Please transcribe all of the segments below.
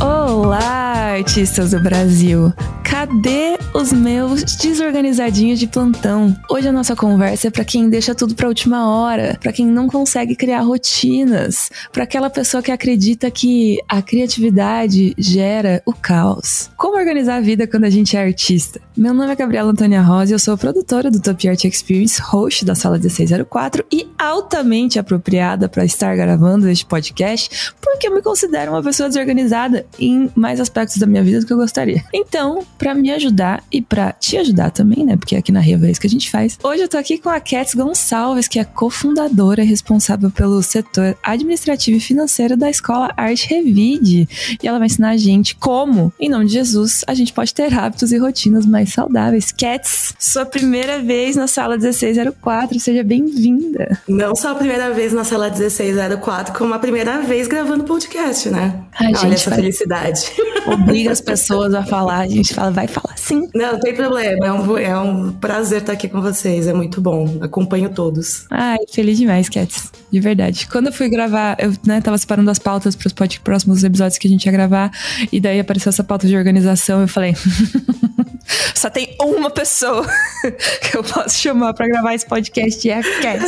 Olá, artistas do Brasil! Cadê os meus desorganizadinhos de plantão? Hoje a nossa conversa é para quem deixa tudo para última hora, para quem não consegue criar rotinas, para aquela pessoa que acredita que a criatividade gera o caos. Como organizar a vida quando a gente é artista? Meu nome é Gabriela Antônia Rosa e eu sou produtora do Top Art Experience, host da Sala 1604 e altamente apropriada para estar gravando este podcast, porque eu me considero uma pessoa desorganizada em mais aspectos da minha vida do que eu gostaria. Então, para me ajudar e para te ajudar também, né? Porque aqui na Reva é isso que a gente faz. Hoje eu tô aqui com a Cats Gonçalves, que é cofundadora responsável pelo setor administrativo e financeiro da Escola Arte Revide. E ela vai ensinar a gente como, em nome de Jesus, a gente pode ter hábitos e rotinas mais saudáveis. Cats, sua primeira vez na sala 1604, seja bem-vinda. Não só a primeira vez na sala 1604, como a primeira vez gravando podcast, né? Olha essa felicidade. Obriga as pessoas a falar, a gente fala vai falar sim. Não, não tem problema. É um, é um prazer estar aqui com vocês. É muito bom. Acompanho todos. Ai, feliz demais, Cats. De verdade. Quando eu fui gravar, eu né, tava separando as pautas para os próximos episódios que a gente ia gravar. E daí apareceu essa pauta de organização. Eu falei. Só tem uma pessoa que eu posso chamar para gravar esse podcast e é a Cat.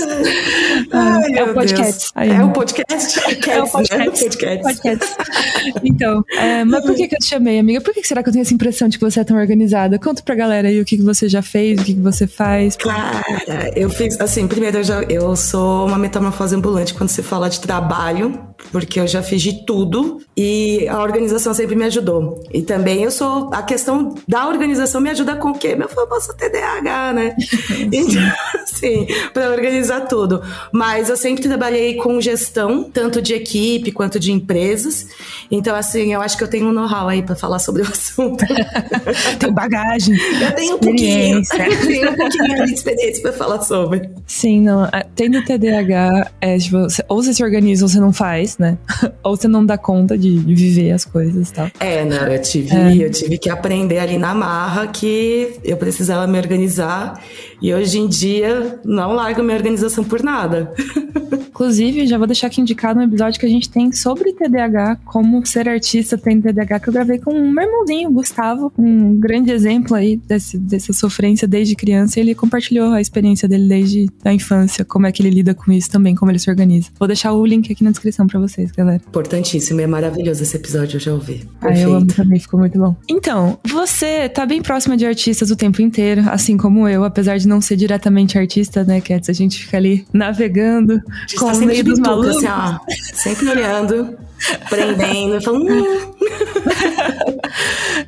Ai, é, o podcast. Aí, é o podcast. é o podcast. É o podcast. podcast. Então, é, mas por que, que eu te chamei, amiga? Por que será que eu tenho essa impressão de que você é tão organizada? Conta pra galera aí o que, que você já fez, o que, que você faz. Cara, eu fiz, assim, primeiro eu, já, eu sou uma metamorfose ambulante quando se fala de trabalho, porque eu já fiz de tudo e a organização sempre me ajudou. E também eu sou, a questão da organização me ajuda com o quê? Meu famoso TDAH, né? então, assim, pra organizar tudo. Mas eu sempre trabalhei com gestão, tanto de equipe quanto de empresas. Então, assim, eu acho que eu tenho um know-how aí pra falar sobre o assunto. Tem bagagem. Eu tenho um pouquinho. Eu tenho um pouquinho de experiência pra falar sobre. Sim, não. Tendo TDAH, é, tipo, ou você se organiza ou você não faz, né? ou você não dá conta de, viver as coisas e tal. É, não, eu tive, é. eu tive que aprender ali na marra que eu precisava me organizar e hoje em dia não largo minha organização por nada. Inclusive, já vou deixar aqui indicado um episódio que a gente tem sobre TDAH, como ser artista tem TDAH, que eu gravei com o meu irmãozinho, Gustavo, um grande exemplo aí desse, dessa sofrência desde criança. Ele compartilhou a experiência dele desde a infância, como é que ele lida com isso também, como ele se organiza. Vou deixar o link aqui na descrição para vocês, galera. Importantíssimo, é maravilhoso esse episódio, eu já ouvi. Ah, eu amo também, ficou muito bom. Então, você tá bem próxima de artistas o tempo inteiro, assim como eu, apesar de não ser diretamente artista, né, Cats? A gente fica ali navegando com tá sempre dos malucos. Assim, ó, sempre olhando, prendendo, falando.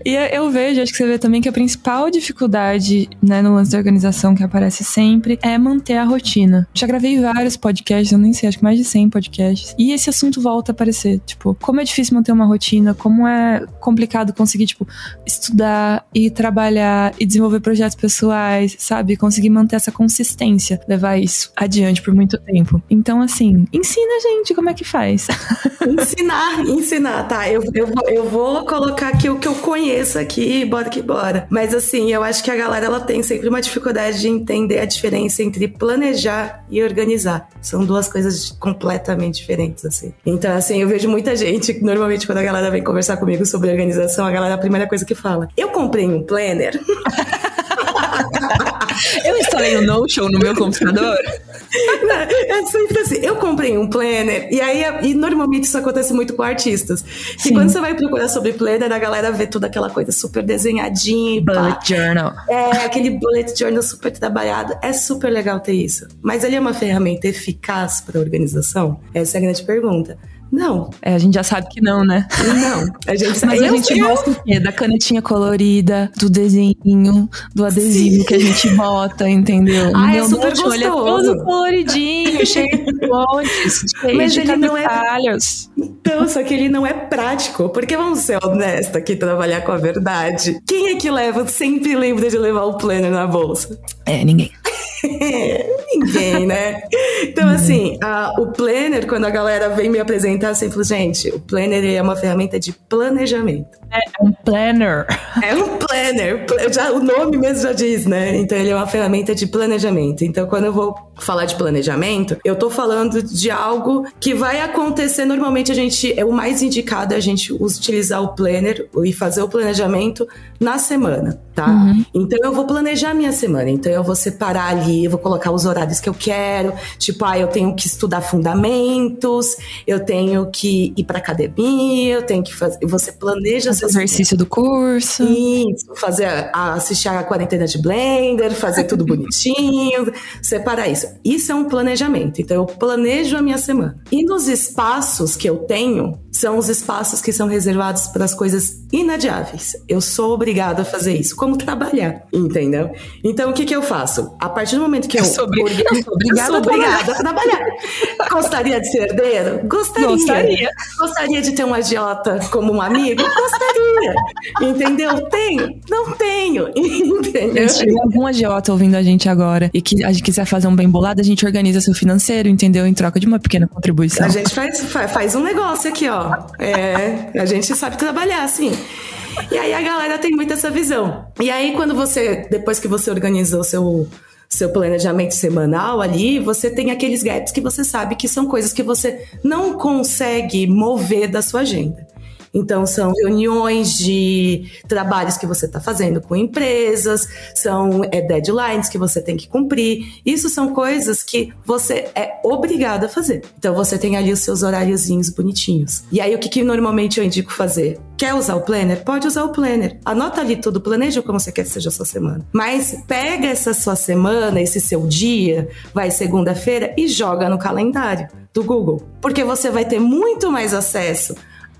E eu vejo, acho que você vê também que a principal dificuldade, né, no lance da organização que aparece sempre é manter a rotina. Já gravei vários podcasts, eu nem sei, acho que mais de 100 podcasts, e esse assunto volta a aparecer, tipo, como é difícil manter uma rotina, como é complicado conseguir, tipo, estudar e trabalhar e desenvolver projetos pessoais, sabe? Conseguir manter essa consistência, levar isso adiante por muito tempo. Então, assim, ensina a gente como é que faz. Ensinar, ensinar, tá? Eu, eu, eu vou colocar aqui o que eu conheço aqui, bora que bora. Mas assim, eu acho que a galera ela tem sempre uma dificuldade de entender a diferença entre planejar e organizar. São duas coisas completamente diferentes, assim. Então, assim, eu vejo muita gente, normalmente quando a galera vem conversar comigo sobre organização, a galera, a primeira coisa que fala, eu comprei um planner. eu instalei o um Notion no meu computador. É sempre assim. Eu comprei um planner, e aí e normalmente isso acontece muito com artistas. Sim. E quando você vai procurar sobre planner, a galera vê toda aquela coisa super desenhadinha. Bullet pá. journal. É, aquele bullet journal super trabalhado. É super legal ter isso. Mas ele é uma ferramenta eficaz para organização? Essa é a grande pergunta. Não. É, a gente já sabe que não, né? Não. A gente sabe. Mas a gente eu... gosta? Da canetinha colorida, do desenho, do adesivo Sim. que a gente bota, entendeu? Ah, é Meu super gostoso. É todo coloridinho, cheio de fontes, cheio Mas de ele não é... Então, só que ele não é prático. Porque vamos ser honestos aqui, trabalhar com a verdade. Quem é que leva, sempre lembra de levar o planner na bolsa? É, ninguém. Ninguém, né? Então, assim, a, o planner, quando a galera vem me apresentar, sempre falo, gente, o planner é uma ferramenta de planejamento. É, é um planner. É um planner. Já, o nome mesmo já diz, né? Então, ele é uma ferramenta de planejamento. Então, quando eu vou falar de planejamento, eu tô falando de algo que vai acontecer. Normalmente, a gente, é o mais indicado é a gente utilizar o planner e fazer o planejamento na semana, tá? Uhum. Então, eu vou planejar minha semana. Então, eu vou separar ali, eu vou colocar os horários que eu quero. Tipo, ah, eu tenho que estudar fundamentos, eu tenho que ir pra academia, eu tenho que fazer. Você planeja o exercício do curso. Isso, fazer, assistir a quarentena de Blender, fazer tudo bonitinho, separar isso. Isso é um planejamento. Então, eu planejo a minha semana. E nos espaços que eu tenho, são os espaços que são reservados para as coisas inadiáveis. Eu sou obrigada a fazer isso, como trabalhar, entendeu? Então, o que, que eu faço? A partir do momento que eu, eu sou, eu sou obrigada, sou obrigada a trabalhar. Gostaria de ser herdeiro? Gostaria. Gostaria. Gostaria de ter um agiota como um amigo? Gostaria. Entendeu? Tenho? Não tenho. Entendeu? Se tiver algum agiota ouvindo a gente agora e que a gente quiser fazer um bem bolado, a gente organiza seu financeiro, entendeu? Em troca de uma pequena contribuição. A gente faz, faz um negócio aqui, ó. É, a gente sabe trabalhar, assim. E aí a galera tem muito essa visão. E aí, quando você, depois que você organizou o seu seu planejamento semanal ali, você tem aqueles gaps que você sabe que são coisas que você não consegue mover da sua agenda. Então, são reuniões de trabalhos que você está fazendo com empresas, são é, deadlines que você tem que cumprir. Isso são coisas que você é obrigado a fazer. Então, você tem ali os seus horáriozinhos bonitinhos. E aí, o que, que normalmente eu indico fazer? Quer usar o planner? Pode usar o planner. Anota ali tudo, planeja como você quer que seja a sua semana. Mas pega essa sua semana, esse seu dia, vai segunda-feira e joga no calendário do Google. Porque você vai ter muito mais acesso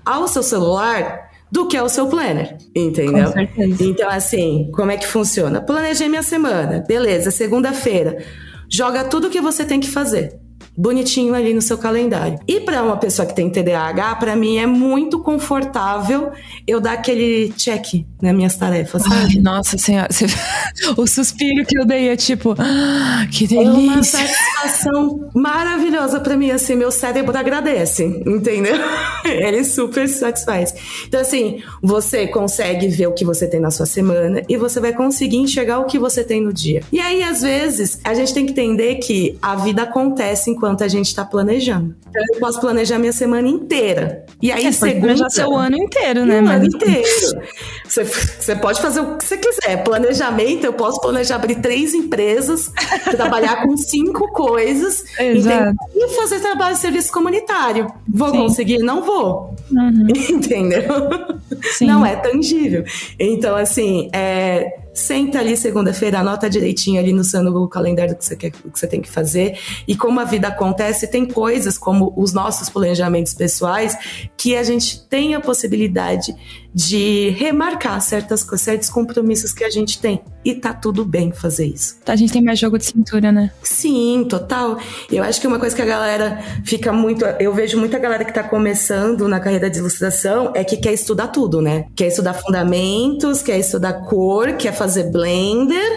ao seu celular do que ao seu planner, entendeu? Então, assim, como é que funciona? Planejei minha semana, beleza, segunda-feira. Joga tudo o que você tem que fazer bonitinho ali no seu calendário. E para uma pessoa que tem TDAH, para mim é muito confortável eu dar aquele check nas minhas tarefas? Ai, nossa senhora, o suspiro que eu dei é tipo, ah, que delícia. É uma satisfação maravilhosa para mim, assim, meu cérebro agradece, entendeu? Ele super satisfaz. Então, assim, você consegue ver o que você tem na sua semana e você vai conseguir enxergar o que você tem no dia. E aí, às vezes, a gente tem que entender que a vida acontece enquanto enquanto a gente está planejando. Então, eu posso planejar minha semana inteira. E aí, é, segunda. Planejar seu ano inteiro, né? O ano inteiro. Você, você pode fazer o que você quiser. Planejamento, eu posso planejar abrir três empresas, trabalhar com cinco coisas Exato. e fazer trabalho de serviço comunitário. Vou Sim. conseguir? Não vou. Uhum. Entendeu? Sim. Não é tangível. Então, assim, é senta ali segunda-feira, anota direitinho ali no seu Calendário que você, quer, que você tem que fazer. E como a vida acontece, tem coisas como os nossos planejamentos pessoais que a gente tem a possibilidade de remarcar certas certos compromissos que a gente tem. E tá tudo bem fazer isso. A gente tem mais jogo de cintura, né? Sim, total. Eu acho que uma coisa que a galera fica muito. Eu vejo muita galera que tá começando na carreira de ilustração é que quer estudar tudo, né? Quer estudar fundamentos, quer estudar cor, quer fazer blender,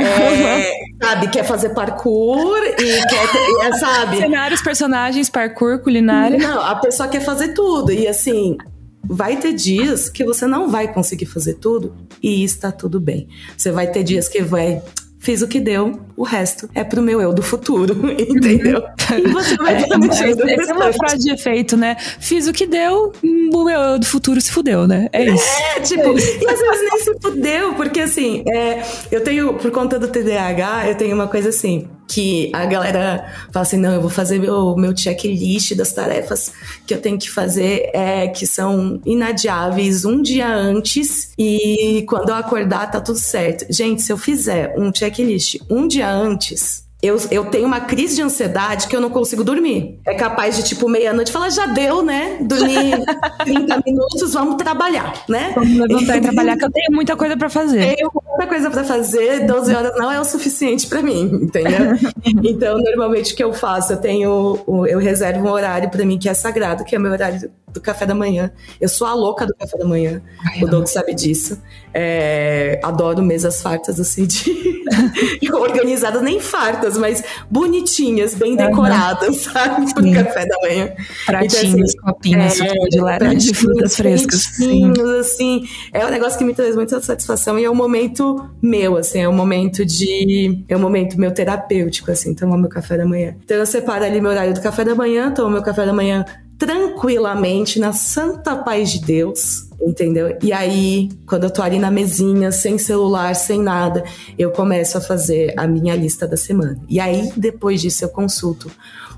é, sabe? Quer fazer parkour e quer. É, sabe? Cenários, personagens, parkour, culinária. Não, a pessoa quer fazer tudo. E assim, vai ter dias que você não vai conseguir fazer tudo e está tudo bem. Você vai ter dias que vai fiz o que deu, o resto é pro meu eu do futuro, entendeu? e você vai Essa é uma frase de efeito, né? Fiz o que deu, o meu eu do futuro se fudeu, né? É isso. É, tipo, e às vezes nem se fudeu, porque assim, é, eu tenho, por conta do TDAH, eu tenho uma coisa assim, que a galera fala assim, não, eu vou fazer meu, meu checklist das tarefas que eu tenho que fazer, é, que são inadiáveis um dia antes e quando eu acordar tá tudo certo. Gente, se eu fizer um checklist um dia antes, eu, eu tenho uma crise de ansiedade que eu não consigo dormir. É capaz de, tipo, meia-noite falar, já deu, né? Dormir 30 minutos, vamos trabalhar, né? Vamos levantar e trabalhar, que eu tenho muita coisa para fazer. Tenho muita coisa para fazer, 12 horas não é o suficiente para mim, entendeu? então, normalmente, o que eu faço? Eu tenho, eu reservo um horário para mim que é sagrado, que é meu horário do café da manhã. Eu sou a louca do café da manhã. Ai, o Doug sabe disso. É, adoro mesas fartas, assim, de organizadas, nem fartas, mas bonitinhas, bem decoradas, sabe? Pro café da manhã. Pratinhos, então, assim, copinhos, é, de laranja, de frutas frescas. Sim. assim. É um negócio que me traz muita satisfação e é um momento meu, assim, é um momento de. É um momento meu terapêutico, assim, tomar meu café da manhã. Então eu separo ali meu horário do café da manhã, tomo meu café da manhã tranquilamente, na santa paz de Deus, entendeu? E aí, quando eu tô ali na mesinha, sem celular, sem nada, eu começo a fazer a minha lista da semana. E aí, depois disso, eu consulto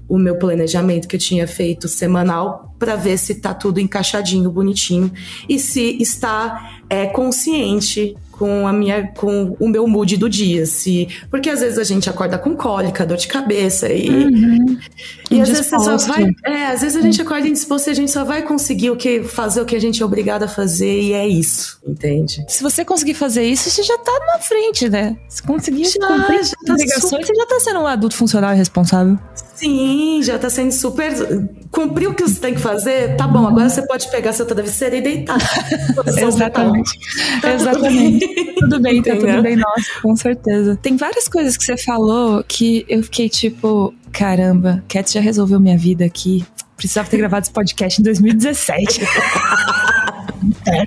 o meu planejamento que eu tinha feito semanal para ver se tá tudo encaixadinho, bonitinho e se está é, consciente com a minha com o meu mood do dia, se porque às vezes a gente acorda com cólica, dor de cabeça e uhum. e às vezes só vai, é, às vezes a gente acorda indisposto e a gente só vai conseguir o que fazer o que a gente é obrigado a fazer e é isso, entende? Se você conseguir fazer isso, você já tá na frente, né? Se conseguir já, cumprir já tá obrigações, super... você já tá sendo um adulto funcional e responsável. Sim, já tá sendo super. Cumpriu o que você tem que fazer? Tá bom, agora você pode pegar seu travesseiro e deitar. Exatamente. Tá Exatamente. Tudo bem, tá tudo bem, nossa, com certeza. Tem várias coisas que você falou que eu fiquei tipo, caramba, Cat já resolveu minha vida aqui. Precisava ter gravado esse podcast em 2017. é.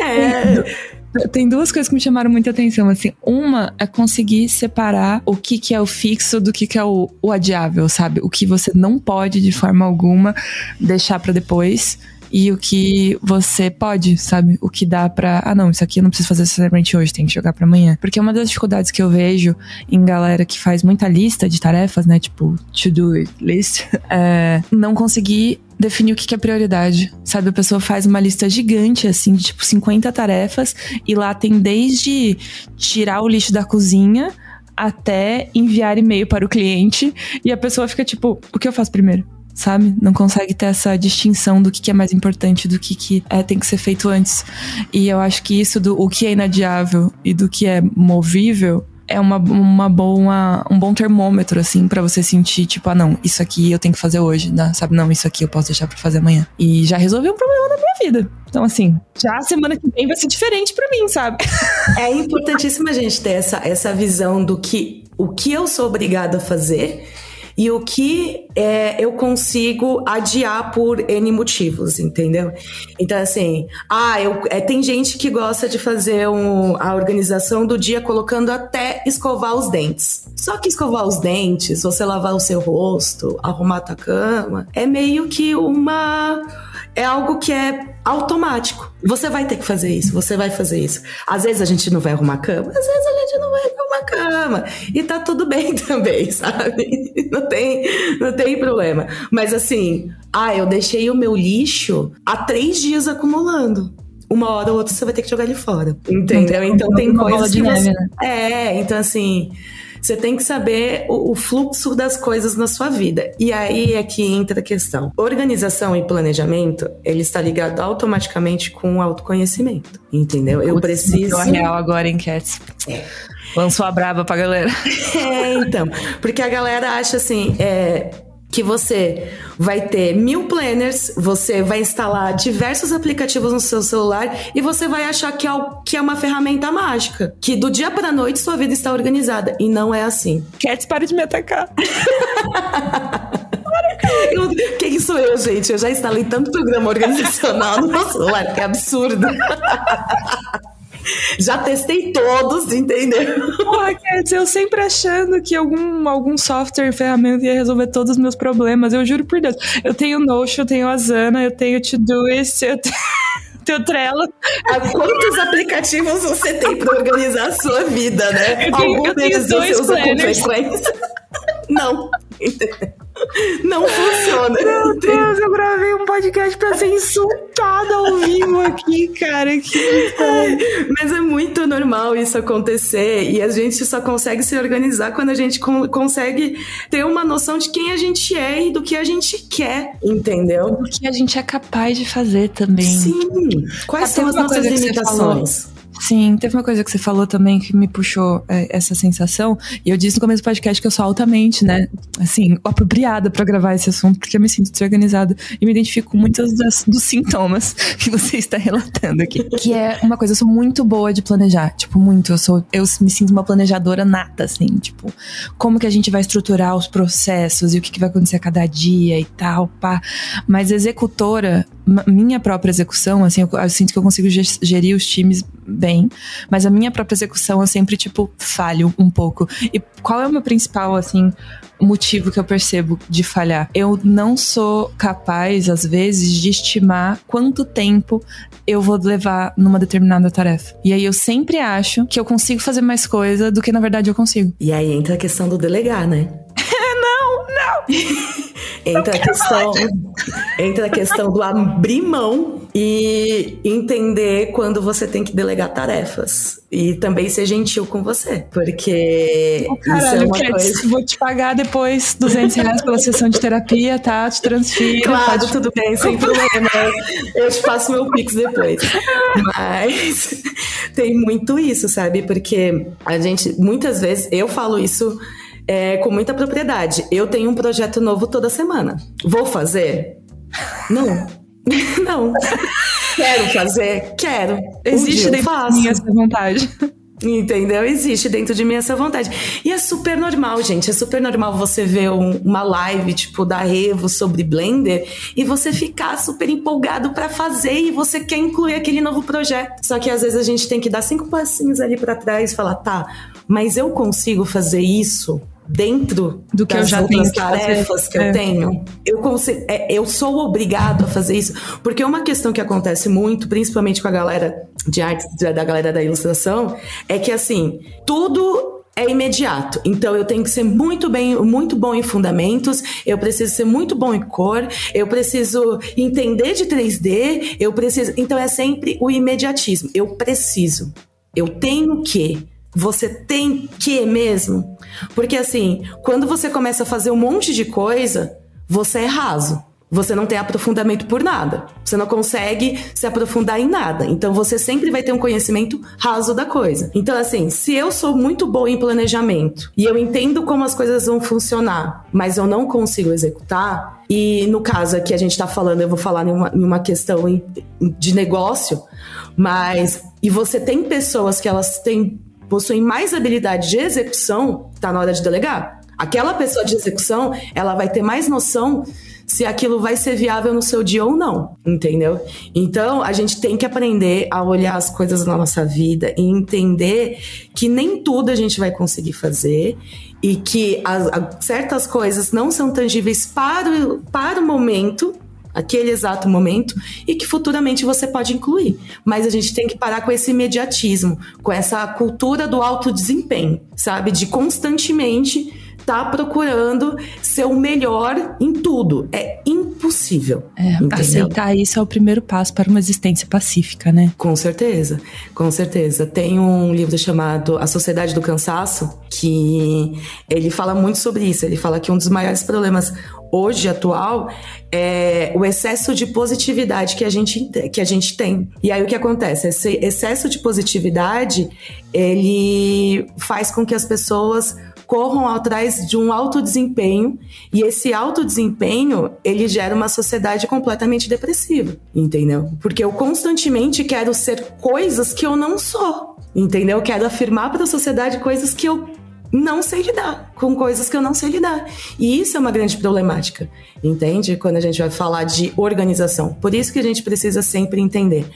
é. Tem duas coisas que me chamaram muita atenção, assim. Uma é conseguir separar o que, que é o fixo do que, que é o, o adiável, sabe? O que você não pode, de forma alguma, deixar para depois e o que você pode, sabe? O que dá pra. Ah, não, isso aqui eu não preciso fazer necessariamente hoje, tem que jogar pra amanhã. Porque uma das dificuldades que eu vejo em galera que faz muita lista de tarefas, né? Tipo, to-do list, é não conseguir definir o que é prioridade. Sabe, a pessoa faz uma lista gigante, assim, de tipo 50 tarefas, e lá tem desde tirar o lixo da cozinha até enviar e-mail para o cliente, e a pessoa fica tipo, o que eu faço primeiro? sabe? Não consegue ter essa distinção do que, é mais importante, do que, que é, tem que ser feito antes. E eu acho que isso do o que é inadiável e do que é movível é uma, uma boa, um bom termômetro, assim, para você sentir, tipo, ah, não, isso aqui eu tenho que fazer hoje, né? sabe? Não, isso aqui eu posso deixar pra fazer amanhã. E já resolvi um problema da minha vida. Então, assim, já a semana que vem vai ser diferente para mim, sabe? É importantíssimo a gente ter essa, essa visão do que o que eu sou obrigada a fazer e o que é, eu consigo adiar por N motivos, entendeu? Então, assim, ah, eu, é, tem gente que gosta de fazer um, a organização do dia colocando até escovar os dentes. Só que escovar os dentes, você lavar o seu rosto, arrumar a tua cama, é meio que uma é algo que é automático. Você vai ter que fazer isso, você vai fazer isso. Às vezes a gente não vai arrumar cama, às vezes a gente não vai arrumar cama. E tá tudo bem também, sabe? Não tem, não tem problema. Mas assim, ah, eu deixei o meu lixo há três dias acumulando uma hora ou outra você vai ter que jogar ele fora. Entendeu? Então tem coisas que você... Né? É, então assim, você tem que saber o, o fluxo das coisas na sua vida. E aí é que entra a questão. Organização e planejamento, ele está ligado automaticamente com o autoconhecimento. Entendeu? Eu preciso. É real agora, em Cats. É. Lançou a brava pra galera. É, então. Porque a galera acha assim, é, que você vai ter mil planners, você vai instalar diversos aplicativos no seu celular e você vai achar que é, que é uma ferramenta mágica, que do dia para noite sua vida está organizada e não é assim. Cats, para de me atacar. Eu, quem sou eu, gente? Eu já instalei tanto programa organizacional no meu celular, que é absurdo. Já testei todos, entendeu? Porra, dizer, eu sempre achando que algum, algum software, ferramenta ia resolver todos os meus problemas. Eu juro por Deus. Eu tenho Notion, eu tenho Asana, eu tenho Todoist, eu tenho... Teu Trello. Quantos aplicativos você tem para organizar a sua vida, né? Eu tenho, Algum eu deles você usa com frequência? Não. Não funciona. Meu Deus, eu gravei um podcast pra ser insultada ao vivo aqui, cara. Que... Mas é muito normal isso acontecer e a gente só consegue se organizar quando a gente consegue ter uma noção de quem a gente é e do que a gente quer, entendeu? Do que a gente é capaz de fazer também. Sim. Quais são as nossas limitações? Sim, teve uma coisa que você falou também que me puxou é, essa sensação, e eu disse no começo do podcast que eu sou altamente, né, assim, apropriada para gravar esse assunto, porque eu me sinto desorganizada e me identifico com muitos das, dos sintomas que você está relatando aqui. Que é uma coisa, eu sou muito boa de planejar, tipo, muito, eu sou, eu me sinto uma planejadora nata, assim, tipo, como que a gente vai estruturar os processos e o que, que vai acontecer a cada dia e tal, pá. Mas executora, minha própria execução, assim, eu, eu sinto que eu consigo gerir os times bem, mas a minha própria execução eu sempre, tipo, falho um pouco. E qual é o meu principal, assim, motivo que eu percebo de falhar? Eu não sou capaz, às vezes, de estimar quanto tempo eu vou levar numa determinada tarefa. E aí eu sempre acho que eu consigo fazer mais coisa do que na verdade eu consigo. E aí entra a questão do delegar, né? não, não! entra a questão, entra a questão do abrir mão e entender quando você tem que delegar tarefas e também ser gentil com você, porque oh, caralho, isso é uma coisa. Vou te pagar depois 200 reais pela sessão de terapia, tá? Te transfiro. Claro, pode... tudo bem, sem problema. Eu te passo meu pix depois. Mas tem muito isso, sabe? Porque a gente muitas vezes eu falo isso é, com muita propriedade. Eu tenho um projeto novo toda semana. Vou fazer? Não. Não. Quero fazer? Quero. Existe um dentro de mim essa vontade. Entendeu? Existe dentro de mim essa vontade. E é super normal, gente. É super normal você ver um, uma live, tipo, da Revo sobre Blender e você ficar super empolgado para fazer e você quer incluir aquele novo projeto. Só que às vezes a gente tem que dar cinco passinhos ali para trás e falar, tá, mas eu consigo fazer isso dentro do que eu já tenho tarefas que, que é. eu tenho. Eu, consigo, é, eu sou obrigado a fazer isso, porque uma questão que acontece muito, principalmente com a galera de artes, da galera da ilustração, é que assim, tudo é imediato. Então eu tenho que ser muito bem, muito bom em fundamentos, eu preciso ser muito bom em cor, eu preciso entender de 3D, eu preciso. Então é sempre o imediatismo. Eu preciso. Eu tenho que você tem que mesmo? Porque assim, quando você começa a fazer um monte de coisa, você é raso. Você não tem aprofundamento por nada. Você não consegue se aprofundar em nada. Então você sempre vai ter um conhecimento raso da coisa. Então, assim, se eu sou muito boa em planejamento e eu entendo como as coisas vão funcionar, mas eu não consigo executar, e no caso aqui a gente está falando, eu vou falar em uma, em uma questão de negócio, mas. E você tem pessoas que elas têm possuem mais habilidade de execução, está na hora de delegar. Aquela pessoa de execução, ela vai ter mais noção se aquilo vai ser viável no seu dia ou não, entendeu? Então, a gente tem que aprender a olhar as coisas na nossa vida e entender que nem tudo a gente vai conseguir fazer e que as, as, certas coisas não são tangíveis para o, para o momento aquele exato momento e que futuramente você pode incluir. Mas a gente tem que parar com esse imediatismo, com essa cultura do alto desempenho, sabe? De constantemente tá procurando ser o melhor em tudo. É impossível. É, aceitar isso é o primeiro passo para uma existência pacífica, né? Com certeza, com certeza. Tem um livro chamado A Sociedade do Cansaço que ele fala muito sobre isso. Ele fala que um dos maiores problemas hoje atual é o excesso de positividade que a gente, que a gente tem. E aí o que acontece? Esse excesso de positividade, ele faz com que as pessoas corram atrás de um alto desempenho e esse alto desempenho ele gera uma sociedade completamente depressiva, entendeu? Porque eu constantemente quero ser coisas que eu não sou, entendeu? Eu quero afirmar para a sociedade coisas que eu não sei lidar com coisas que eu não sei lidar. E isso é uma grande problemática, entende? Quando a gente vai falar de organização. Por isso que a gente precisa sempre entender.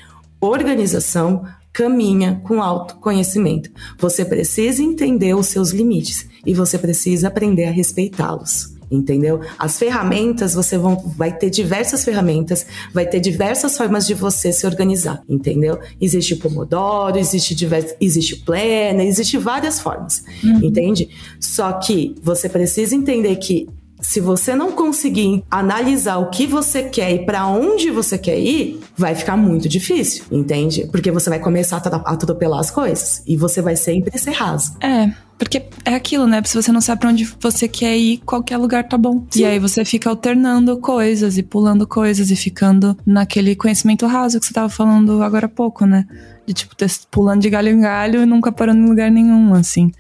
Organização caminha com autoconhecimento. Você precisa entender os seus limites e você precisa aprender a respeitá-los entendeu? As ferramentas, você vão, vai ter diversas ferramentas, vai ter diversas formas de você se organizar, entendeu? Existe o Pomodoro, existe divers, existe o Planner, existe várias formas, uhum. entende? Só que você precisa entender que se você não conseguir analisar o que você quer e para onde você quer ir, vai ficar muito difícil, entende? Porque você vai começar a atropelar as coisas e você vai sempre ser raso. É, porque é aquilo, né? Se você não sabe pra onde você quer ir, qualquer lugar tá bom. Sim. E aí você fica alternando coisas e pulando coisas e ficando naquele conhecimento raso que você tava falando agora há pouco, né? De tipo, pulando de galho em galho e nunca parando em lugar nenhum, assim.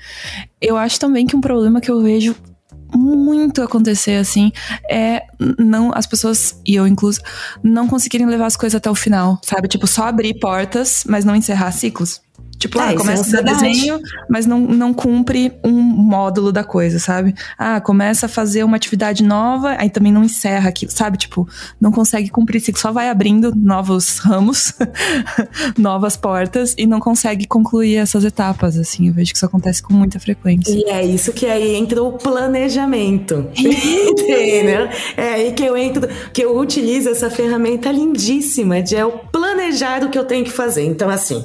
Eu acho também que um problema que eu vejo muito acontecer assim é não as pessoas e eu incluso não conseguirem levar as coisas até o final, sabe? Tipo só abrir portas, mas não encerrar ciclos. Tipo, ah, é, começa é a desenho, mas não, não cumpre um módulo da coisa, sabe? Ah, começa a fazer uma atividade nova, aí também não encerra aquilo, sabe? Tipo, não consegue cumprir ciclo, só vai abrindo novos ramos, novas portas e não consegue concluir essas etapas, assim. Eu vejo que isso acontece com muita frequência. E é isso que aí entra o planejamento. Entendeu? É aí que eu entro, que eu utilizo essa ferramenta lindíssima de eu planejar o que eu tenho que fazer. Então, assim,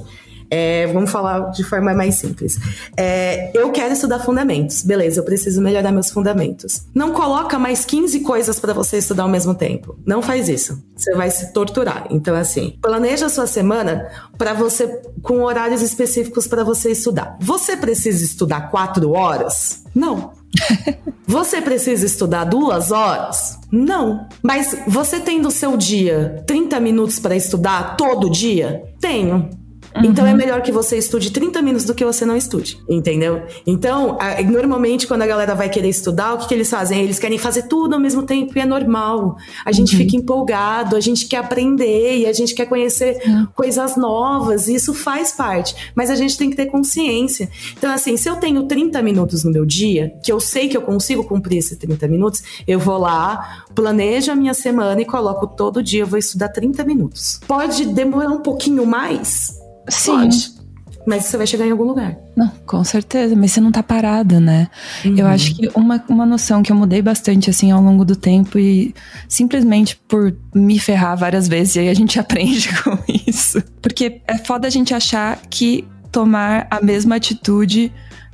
é, vamos falar de forma mais simples. É, eu quero estudar fundamentos. Beleza, eu preciso melhorar meus fundamentos. Não coloca mais 15 coisas para você estudar ao mesmo tempo. Não faz isso. Você vai se torturar. Então, assim, planeja a sua semana para você, com horários específicos para você estudar. Você precisa estudar quatro horas? Não. Você precisa estudar duas horas? Não. Mas você tem no seu dia 30 minutos para estudar todo dia? Tenho. Uhum. Então é melhor que você estude 30 minutos do que você não estude, entendeu? Então, a, normalmente quando a galera vai querer estudar, o que, que, eles fazem? Eles querem fazer tudo ao mesmo tempo e é normal. A gente uhum. fica empolgado, a gente quer aprender e a gente quer conhecer uhum. coisas novas, e isso faz parte. Mas a gente tem que ter consciência. Então, assim, se eu tenho 30 minutos no meu dia, que eu sei que eu consigo cumprir esses 30 minutos, eu vou lá, planejo a minha semana e coloco todo dia, eu vou estudar 30 minutos. Pode demorar um pouquinho mais? Sim. Pode. Mas você vai chegar em algum lugar. Não, com certeza, mas você não tá parada, né? Uhum. Eu acho que uma, uma noção que eu mudei bastante, assim, ao longo do tempo e simplesmente por me ferrar várias vezes, e aí a gente aprende com isso. Porque é foda a gente achar que tomar a mesma atitude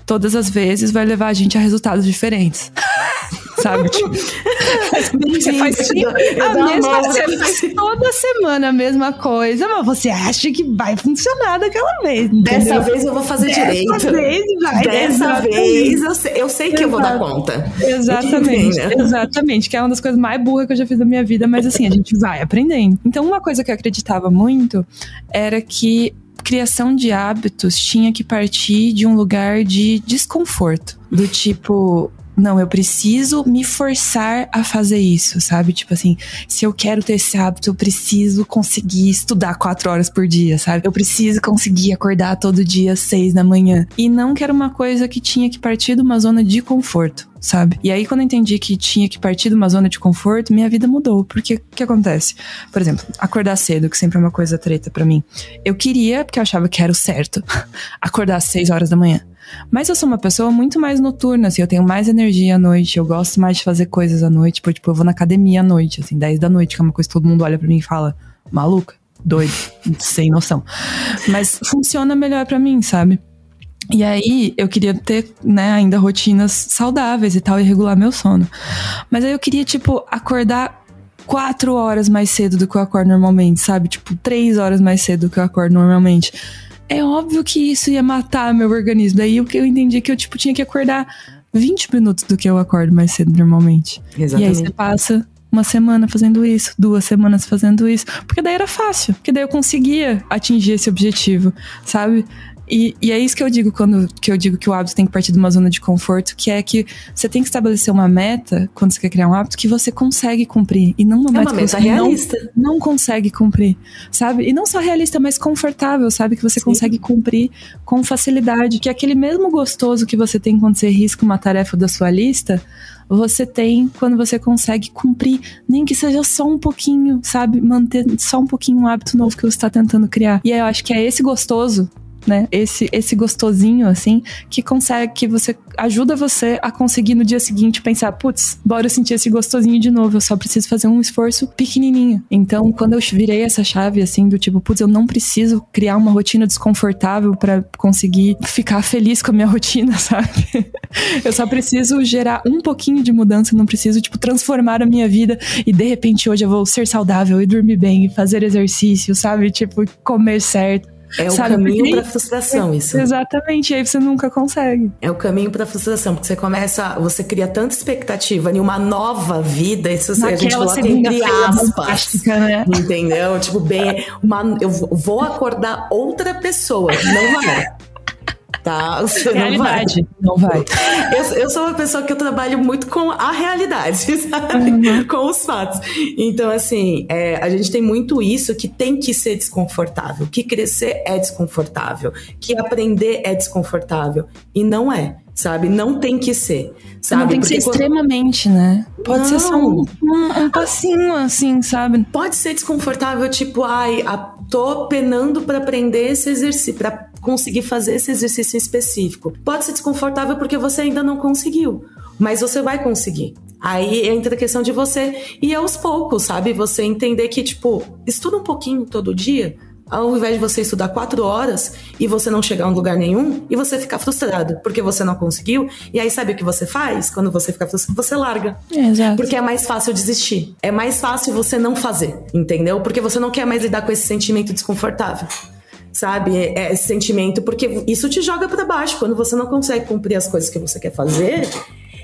todas as vezes vai levar a gente a resultados diferentes. Sabe? Tipo, você faz a mesma, você faz toda semana a mesma coisa, mas você acha que vai funcionar daquela vez. Entendeu? Dessa vez eu vou fazer Dessa direito. Vez vai, Dessa vez eu sei, eu sei que eu vou dar conta. Exatamente, exatamente. Que é uma das coisas mais burras que eu já fiz da minha vida, mas assim, a gente vai aprendendo. Então, uma coisa que eu acreditava muito era que criação de hábitos tinha que partir de um lugar de desconforto. Do tipo, não, eu preciso me forçar a fazer isso, sabe? Tipo assim, se eu quero ter esse hábito, eu preciso conseguir estudar quatro horas por dia, sabe? Eu preciso conseguir acordar todo dia às seis da manhã. E não que era uma coisa que tinha que partir de uma zona de conforto sabe? E aí, quando eu entendi que tinha que partir de uma zona de conforto, minha vida mudou. Porque o que acontece? Por exemplo, acordar cedo, que sempre é uma coisa treta para mim. Eu queria, porque eu achava que era o certo, acordar às 6 horas da manhã. Mas eu sou uma pessoa muito mais noturna, assim, eu tenho mais energia à noite, eu gosto mais de fazer coisas à noite, tipo, tipo eu vou na academia à noite, assim, 10 da noite, que é uma coisa que todo mundo olha para mim e fala, maluca, doido, sem noção. Mas funciona melhor para mim, sabe? E aí eu queria ter, né, ainda rotinas saudáveis e tal, e regular meu sono. Mas aí eu queria, tipo, acordar quatro horas mais cedo do que eu acordo normalmente, sabe? Tipo, três horas mais cedo do que eu acordo normalmente é óbvio que isso ia matar meu organismo. Daí o que eu entendi é que eu, tipo, tinha que acordar 20 minutos do que eu acordo mais cedo normalmente. Exatamente. E aí você passa uma semana fazendo isso, duas semanas fazendo isso. Porque daí era fácil. Porque daí eu conseguia atingir esse objetivo, sabe? E, e, é isso que eu digo quando que eu digo que o hábito tem que partir de uma zona de conforto, que é que você tem que estabelecer uma meta quando você quer criar um hábito que você consegue cumprir e não uma é meta, uma meta realista. Não, não, consegue cumprir, sabe? E não só realista, mas confortável, sabe? Que você Sim. consegue cumprir com facilidade, que é aquele mesmo gostoso que você tem quando você risca uma tarefa da sua lista, você tem quando você consegue cumprir, nem que seja só um pouquinho, sabe? Manter só um pouquinho um hábito novo que você está tentando criar. E eu acho que é esse gostoso né? Esse, esse gostosinho, assim, que consegue, que você ajuda você a conseguir no dia seguinte pensar, putz, bora sentir esse gostosinho de novo, eu só preciso fazer um esforço pequenininho. Então, quando eu virei essa chave, assim, do tipo, putz, eu não preciso criar uma rotina desconfortável para conseguir ficar feliz com a minha rotina, sabe? eu só preciso gerar um pouquinho de mudança, não preciso, tipo, transformar a minha vida e de repente hoje eu vou ser saudável e dormir bem e fazer exercício, sabe? Tipo, comer certo É sabe? o caminho Porque- pra frustração, isso. Exatamente, aí você nunca consegue. É o caminho pra frustração, porque você começa, você cria tanta expectativa em uma nova vida, isso a gente Naquela coloca entre aspas. né? Entendeu? Tipo, bem, uma, eu vou acordar outra pessoa. Não vai. Tá? Você não vai. Realidade, não vai. Eu, eu sou uma pessoa que eu trabalho muito com a realidade, sabe? Uhum. Com os fatos. Então, assim, é, a gente tem muito isso que tem que ser desconfortável, que crescer é desconfortável, que aprender é desconfortável. E não é, sabe? Não tem que ser, sabe? não tem que ser Porque quando- extremamente, né? Pode ser só um, Não. um, um passinho, assim, sabe? Pode ser desconfortável, tipo, ai, a- tô penando pra aprender esse exercício, conseguir fazer esse exercício específico. Pode ser desconfortável porque você ainda não conseguiu, mas você vai conseguir. Aí entra a questão de você ir aos poucos, sabe? Você entender que, tipo, estuda um pouquinho todo dia, ao invés de você estudar quatro horas e você não chegar a um lugar nenhum e você ficar frustrado porque você não conseguiu. E aí, sabe o que você faz? Quando você fica frustrado, você larga. Exato. Porque é mais fácil desistir. É mais fácil você não fazer, entendeu? Porque você não quer mais lidar com esse sentimento desconfortável. Sabe? É é esse sentimento, porque isso te joga pra baixo. Quando você não consegue cumprir as coisas que você quer fazer,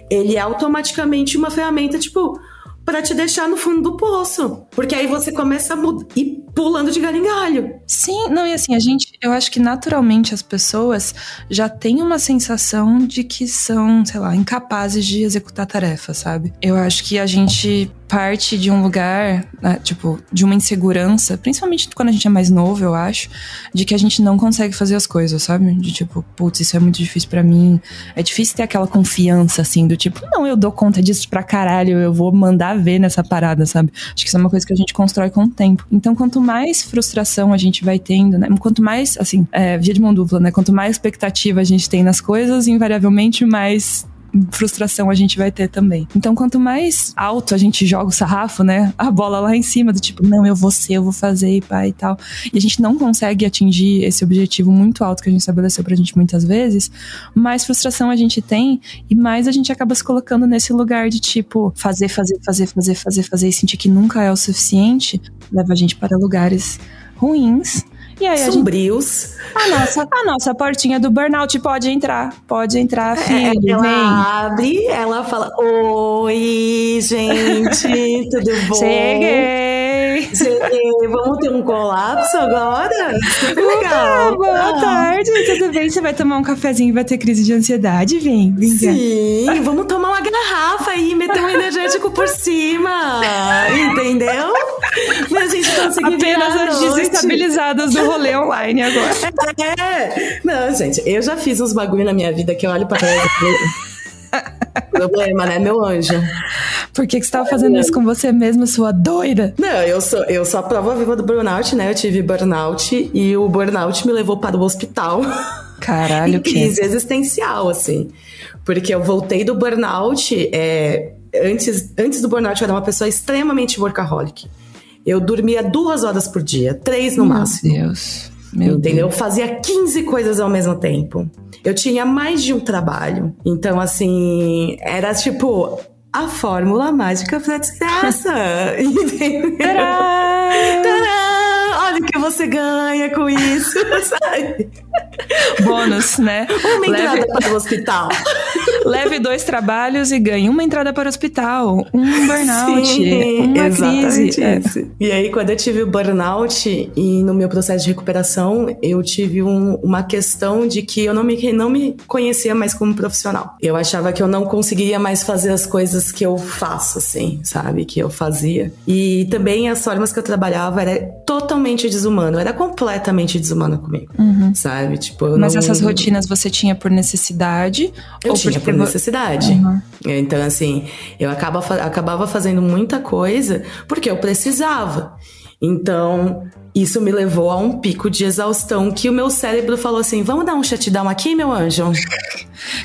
ele é automaticamente uma ferramenta, tipo, pra te deixar no fundo do poço. Porque aí você começa a mud- ir pulando de galho em galho. Sim, não, e assim, a gente, eu acho que naturalmente as pessoas já têm uma sensação de que são, sei lá, incapazes de executar tarefas, sabe? Eu acho que a gente parte de um lugar, né, tipo, de uma insegurança, principalmente quando a gente é mais novo, eu acho, de que a gente não consegue fazer as coisas, sabe? De tipo, putz, isso é muito difícil pra mim. É difícil ter aquela confiança, assim, do tipo, não, eu dou conta disso pra caralho, eu vou mandar ver nessa parada, sabe? Acho que isso é uma coisa que a gente constrói com o tempo. Então, quanto mais frustração a gente vai tendo, né? Quanto mais, assim, é, via de mão dupla, né? Quanto mais expectativa a gente tem nas coisas, invariavelmente mais frustração a gente vai ter também. Então, quanto mais alto a gente joga o sarrafo, né? A bola lá em cima, do tipo, não, eu vou ser, eu vou fazer, e pá e tal. E a gente não consegue atingir esse objetivo muito alto que a gente estabeleceu pra gente muitas vezes, mais frustração a gente tem e mais a gente acaba se colocando nesse lugar de tipo, fazer, fazer, fazer, fazer, fazer, fazer e sentir que nunca é o suficiente, leva a gente para lugares ruins. E aí a gente Sombrios. a nossa, a nossa portinha do burnout pode entrar. Pode entrar, filho. É, ela vem. abre, ela fala: Oi, gente, tudo bom? Cheguei! Cheguei. Vamos ter um colapso agora? Super legal. Boa Ah, tarde, tudo bem? Você vai tomar um cafezinho e vai ter crise de ansiedade? Vem, vem. Sim, vamos tomar uma garrafa aí meter um energético por cima. Entendeu? Pra gente conseguir Apenas virar a as desestabilizadas do rolê online agora. É. Não, gente, eu já fiz uns bagulho na minha vida que eu olho pra trás e falo, Problema, né, meu anjo? Por que, que você tava fazendo isso com você mesma, sua doida? Não, eu sou, eu sou a prova viva do burnout, né? Eu tive burnout e o burnout me levou para o hospital. Caralho, que. crise existencial, assim. Porque eu voltei do burnout. é, antes, antes do burnout, eu era uma pessoa extremamente workaholic. Eu dormia duas horas por dia, três no máximo. Meu Deus. Meu entendeu? Deus. Fazia 15 coisas ao mesmo tempo. Eu tinha mais de um trabalho. Então, assim, era tipo a fórmula mágica pra desgraça. entendeu? Tcharam! Tadã! Que você ganha com isso, sabe? Bônus, né? Uma entrada Leve, para o hospital. leve dois trabalhos e ganhe uma entrada para o hospital, um burnout, Sim, uma crise. É. E aí, quando eu tive o burnout e no meu processo de recuperação, eu tive um- uma questão de que eu não me, não me conhecia mais como profissional. Eu achava que eu não conseguiria mais fazer as coisas que eu faço, assim, sabe? Que eu fazia. E também as formas que eu trabalhava era totalmente desumano. Era completamente desumano comigo, sabe? Tipo, Uhum. Mas não- essas rotinas você tinha por necessidade? Eu ou tinha por vo- necessidade. Uhum. Então, assim, eu acaba, acabava fazendo muita coisa porque eu precisava. Então, isso me levou a um pico de exaustão que o meu cérebro falou assim: vamos dar um shutdown aqui, meu anjo?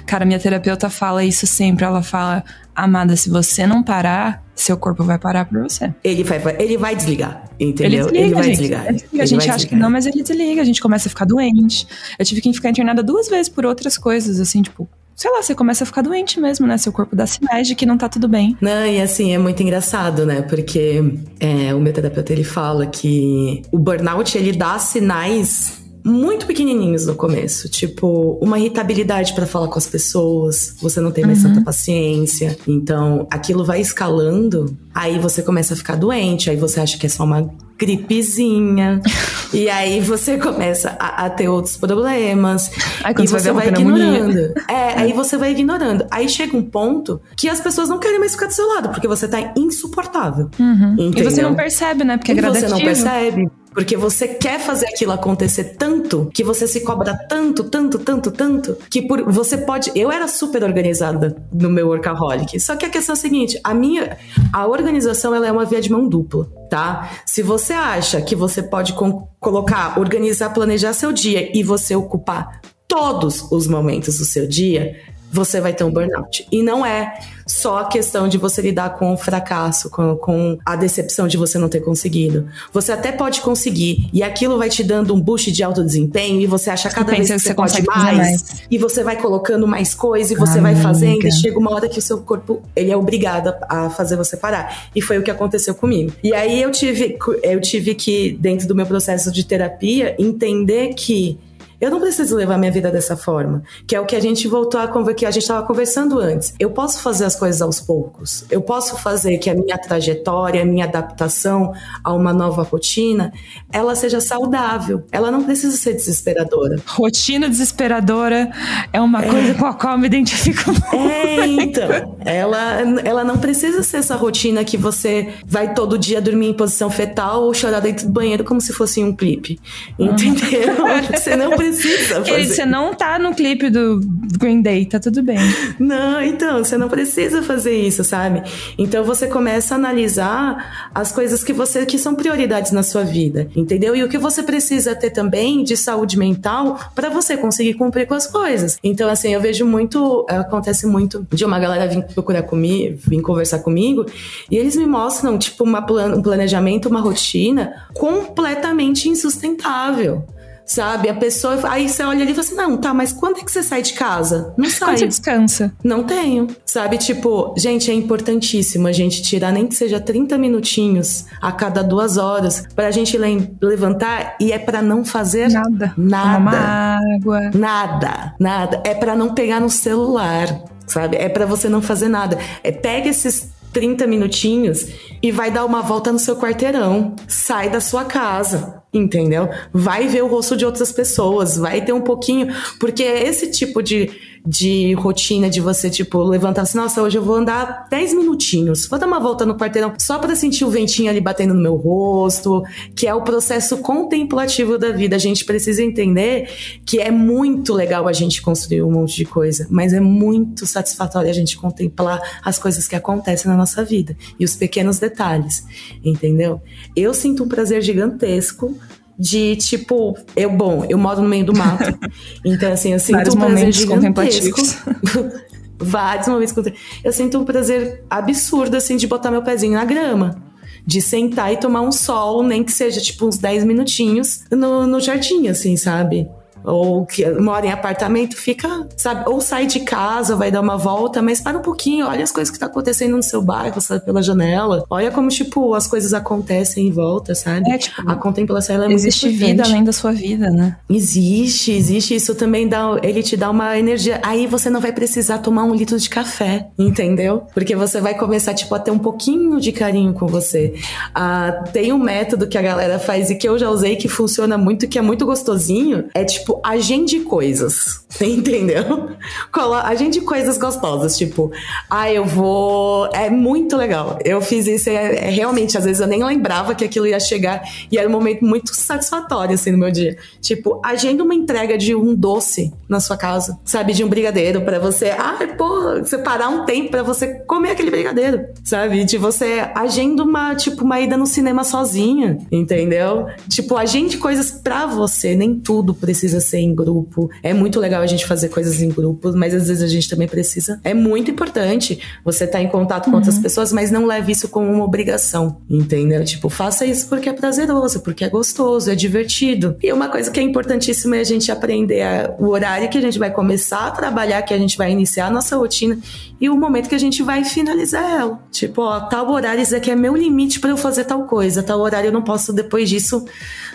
Cara, minha terapeuta fala isso sempre. Ela fala, amada, se você não parar, seu corpo vai parar por você. Ele vai, ele vai desligar, Ele entendeu? desliga, vai gente. desligar. Ele desliga. Ele A gente acha que desligar. não, mas ele desliga. A gente começa a ficar doente. Eu tive que ficar internada duas vezes por outras coisas, assim, tipo... Sei lá, você começa a ficar doente mesmo, né? Seu corpo dá sinais de que não tá tudo bem. Não, e assim, é muito engraçado, né? Porque é, o meu terapeuta, ele fala que o burnout, ele dá sinais muito pequenininhos no começo, tipo uma irritabilidade para falar com as pessoas, você não tem mais uhum. tanta paciência, então aquilo vai escalando, aí você começa a ficar doente, aí você acha que é só uma gripezinha. e aí você começa a, a, ter outros problemas. Aí, e você vai ignorando. É, aí você vai ignorando. Aí chega um ponto que as pessoas não querem mais ficar do seu lado, porque você tá insuportável. Uhum. E você não percebe, né? Porque é gradativo. E você não percebe. Porque você quer fazer aquilo acontecer tanto, que você se cobra tanto, tanto, tanto, tanto, que por você pode. Eu era super organizada no meu workaholic. Só que a questão é a seguinte: a minha. A organização ela é uma via de mão dupla, tá? Se você acha que você pode colocar, organizar, planejar seu dia e você ocupar todos os momentos do seu dia, você vai ter um burnout. E não é só a questão de você lidar com o fracasso, com, com, a decepção de você não ter conseguido. Você até pode conseguir, e aquilo vai te dando um boost de alto desempenho, e você acha cada vez que você, você pode mais, mais, e você vai colocando mais coisa, e você vai fazendo, e chega uma hora que o seu corpo ele é obrigado a fazer você parar. E foi o que aconteceu comigo. E aí eu tive, eu tive que, dentro do meu processo de terapia, entender que eu não preciso levar minha vida dessa forma, que é o que a gente voltou a conversar, que a gente estava conversando antes. Eu posso fazer as coisas aos poucos. Eu posso fazer que a minha trajetória, a minha adaptação a uma nova rotina, ela seja saudável. Ela não precisa ser desesperadora. Rotina desesperadora é uma é. coisa com a qual eu me identifico muito. É, então. Ela, ela não precisa ser essa rotina que você vai todo dia dormir em posição fetal ou chorar dentro do banheiro como se fosse um clipe. Entendeu? Você não precisa precisa fazer. Você não tá no clipe do Green Day, tá tudo bem. Não, então, você não precisa fazer isso, sabe? Então você começa a analisar as coisas que você que são prioridades na sua vida, entendeu? E o que você precisa ter também de saúde mental para você conseguir cumprir com as coisas. Então, assim, eu vejo muito, acontece muito de uma galera vir procurar comigo, vir conversar comigo, e eles me mostram, tipo, uma um planejamento, uma rotina completamente insustentável sabe? A pessoa. Aí você olha ali e fala assim: não, tá, mas quando é que você sai de casa? Não sai. Quando você descansa? Não tenho, sabe? Tipo, gente, é importantíssimo a gente tirar nem que seja 30 minutinhos a cada duas horas pra gente le levantar e é para não fazer nada. Nada. Tomar água. Nada, nada. É para não pegar no celular, sabe? É para você não fazer nada. É pega esses 30 minutinhos e vai dar uma volta no seu quarteirão. Sai da sua casa, entendeu? Vai ver o rosto de outras pessoas, vai ter um pouquinho, porque é esse tipo de de rotina de você, tipo, levantar assim, nossa, hoje eu vou andar 10 minutinhos, vou dar uma volta no quarteirão só para sentir o ventinho ali batendo no meu rosto, que é o processo contemplativo da vida. A gente precisa entender que é muito legal a gente construir um monte de coisa, mas é muito satisfatório a gente contemplar as coisas que acontecem na nossa vida e os pequenos detalhes, entendeu? Eu sinto um prazer gigantesco de tipo, eu, bom, eu moro no meio do mato. Então, assim, eu sinto Vários um prazer gigantesco. Vários momentos Eu sinto um prazer absurdo, assim, de botar meu pezinho na grama. De sentar e tomar um sol, nem que seja, tipo, uns 10 minutinhos no, no jardim, assim, sabe? Ou que mora em apartamento, fica, sabe, ou sai de casa, vai dar uma volta, mas para um pouquinho, olha as coisas que tá acontecendo no seu bairro, sabe, pela janela. Olha como, tipo, as coisas acontecem em volta, sabe? É, tipo, a contemplação ela é muito Existe vida além da sua vida, né? Existe, existe. Isso também dá, ele te dá uma energia. Aí você não vai precisar tomar um litro de café, entendeu? Porque você vai começar, tipo, a ter um pouquinho de carinho com você. Ah, tem um método que a galera faz e que eu já usei que funciona muito, que é muito gostosinho. É tipo, agende coisas. Entendeu? Agende coisas gostosas, tipo, ah, eu vou. É muito legal. Eu fiz isso, é, é, realmente, às vezes eu nem lembrava que aquilo ia chegar e era um momento muito satisfatório, assim, no meu dia. Tipo, agenda uma entrega de um doce na sua casa, sabe? De um brigadeiro para você. Ah, pô, separar um tempo para você comer aquele brigadeiro, sabe? De você agenda uma, tipo, uma ida no cinema sozinha, entendeu? Tipo, agende coisas para você, nem tudo precisa precisa ser em grupo. É muito legal a gente fazer coisas em grupo, mas às vezes a gente também precisa. É muito importante você estar tá em contato com uhum. outras pessoas, mas não leve isso como uma obrigação, entendeu? Tipo, faça isso porque é prazeroso, porque é gostoso, é divertido. E uma coisa que é importantíssima é a gente aprender a, o horário que a gente vai começar a trabalhar, que a gente vai iniciar a nossa rotina e o momento que a gente vai finalizar ela. Tipo, ó, tal horário, esse aqui é meu limite para eu fazer tal coisa, tal horário eu não posso depois disso,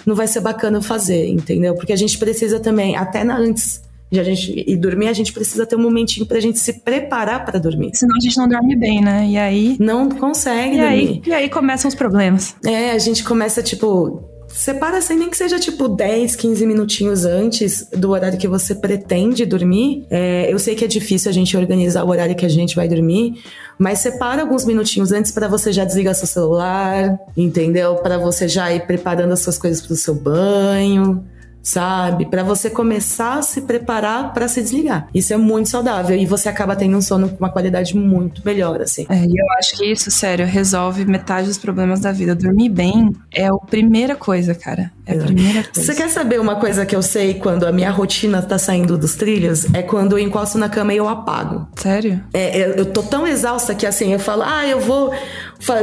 não vai ser bacana eu fazer, entendeu? Porque a gente precisa também, até na antes de a gente ir dormir, a gente precisa ter um momentinho pra gente se preparar para dormir. Senão a gente não dorme bem, né? E aí. Não consegue e dormir. Aí, e aí começam os problemas. É, a gente começa, tipo, separa assim, nem que seja tipo 10, 15 minutinhos antes do horário que você pretende dormir. É, eu sei que é difícil a gente organizar o horário que a gente vai dormir, mas separa alguns minutinhos antes para você já desligar seu celular, entendeu? Para você já ir preparando as suas coisas para o seu banho sabe? Para você começar a se preparar para se desligar. Isso é muito saudável e você acaba tendo um sono com uma qualidade muito melhor, assim. É, e eu acho que isso, sério, resolve metade dos problemas da vida. Dormir bem é a primeira coisa, cara. É a primeira coisa. Você quer saber uma coisa que eu sei quando a minha rotina tá saindo dos trilhos? É quando eu encosto na cama e eu apago. Sério? É, eu tô tão exausta que assim, eu falo, ah, eu vou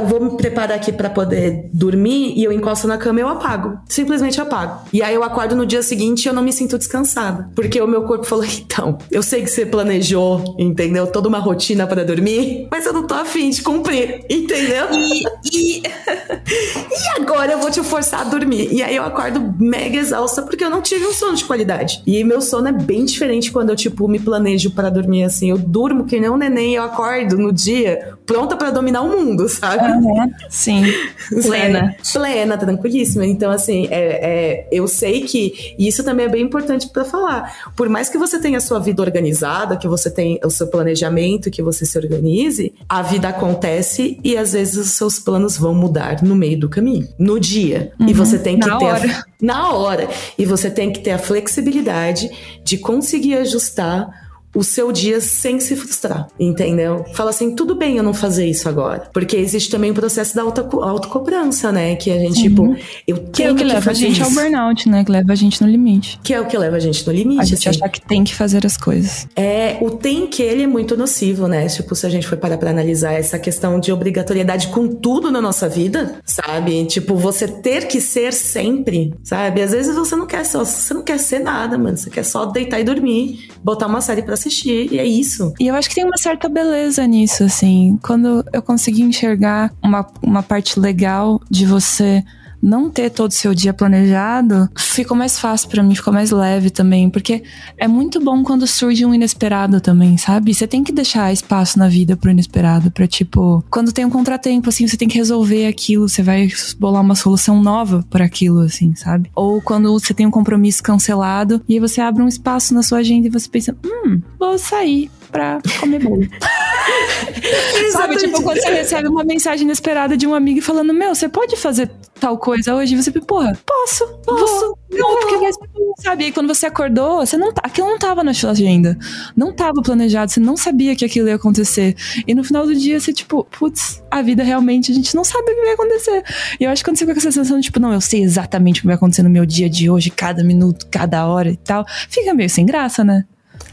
vou me preparar aqui para poder dormir e eu encosto na cama e eu apago. Simplesmente apago. E aí eu acordo no dia seguinte e eu não me sinto descansada. Porque o meu corpo falou: então, eu sei que você planejou, entendeu? Toda uma rotina para dormir, mas eu não tô afim de cumprir, entendeu? E, e... e agora eu vou te forçar a dormir. E aí eu acordo mega exausta porque eu não tive um sono de qualidade. E meu sono é bem diferente quando eu, tipo, me planejo para dormir assim. Eu durmo que nem um neném e eu acordo no dia pronta para dominar o mundo, sabe? Uhum, sim, plena. plena, tranquilíssima. Então, assim, é, é, eu sei que isso também é bem importante para falar. Por mais que você tenha a sua vida organizada, que você tenha o seu planejamento, que você se organize, a vida acontece e às vezes os seus planos vão mudar no meio do caminho, no dia. Uhum, e você tem que na ter. Hora. A, na hora. E você tem que ter a flexibilidade de conseguir ajustar o seu dia sem se frustrar, entendeu? Fala assim, tudo bem eu não fazer isso agora. Porque existe também o processo da auto, autocobrança, né? Que a gente, tipo, eu tenho que, é o que, que leva a gente isso. ao burnout, né? Que leva a gente no limite. Que é o que leva a gente no limite. A gente assim. achar que tem que fazer as coisas. É, o tem que ele é muito nocivo, né? Tipo, se a gente for parar pra analisar essa questão de obrigatoriedade com tudo na nossa vida, sabe? Tipo, você ter que ser sempre, sabe? Às vezes você não quer só, você não quer ser nada, mano. Você quer só deitar e dormir, botar uma série pra assistir, e é isso. E eu acho que tem uma certa beleza nisso, assim. Quando eu consegui enxergar uma, uma parte legal de você não ter todo o seu dia planejado, ficou mais fácil para mim, ficou mais leve também, porque é muito bom quando surge um inesperado também, sabe? Você tem que deixar espaço na vida pro inesperado, para tipo, quando tem um contratempo assim, você tem que resolver aquilo, você vai bolar uma solução nova para aquilo assim, sabe? Ou quando você tem um compromisso cancelado e aí você abre um espaço na sua agenda e você pensa, hum, vou sair pra comer bolo. Sabe, tipo, quando você recebe uma mensagem inesperada de um amigo falando, meu, você pode fazer tal coisa hoje? E você, porra, posso, posso. Não, porque vai ser, sabe? E quando você acordou, você não, tá, aquilo não tava na sua agenda. Não tava planejado, você não sabia que aquilo ia acontecer. E no final do dia, você, tipo, putz, a vida realmente, a gente não sabe o que vai acontecer. E eu acho que quando você fica com essa sensação, tipo, não, eu sei exatamente o que vai acontecer no meu dia de hoje, cada minuto, cada hora e tal, fica meio sem graça, né?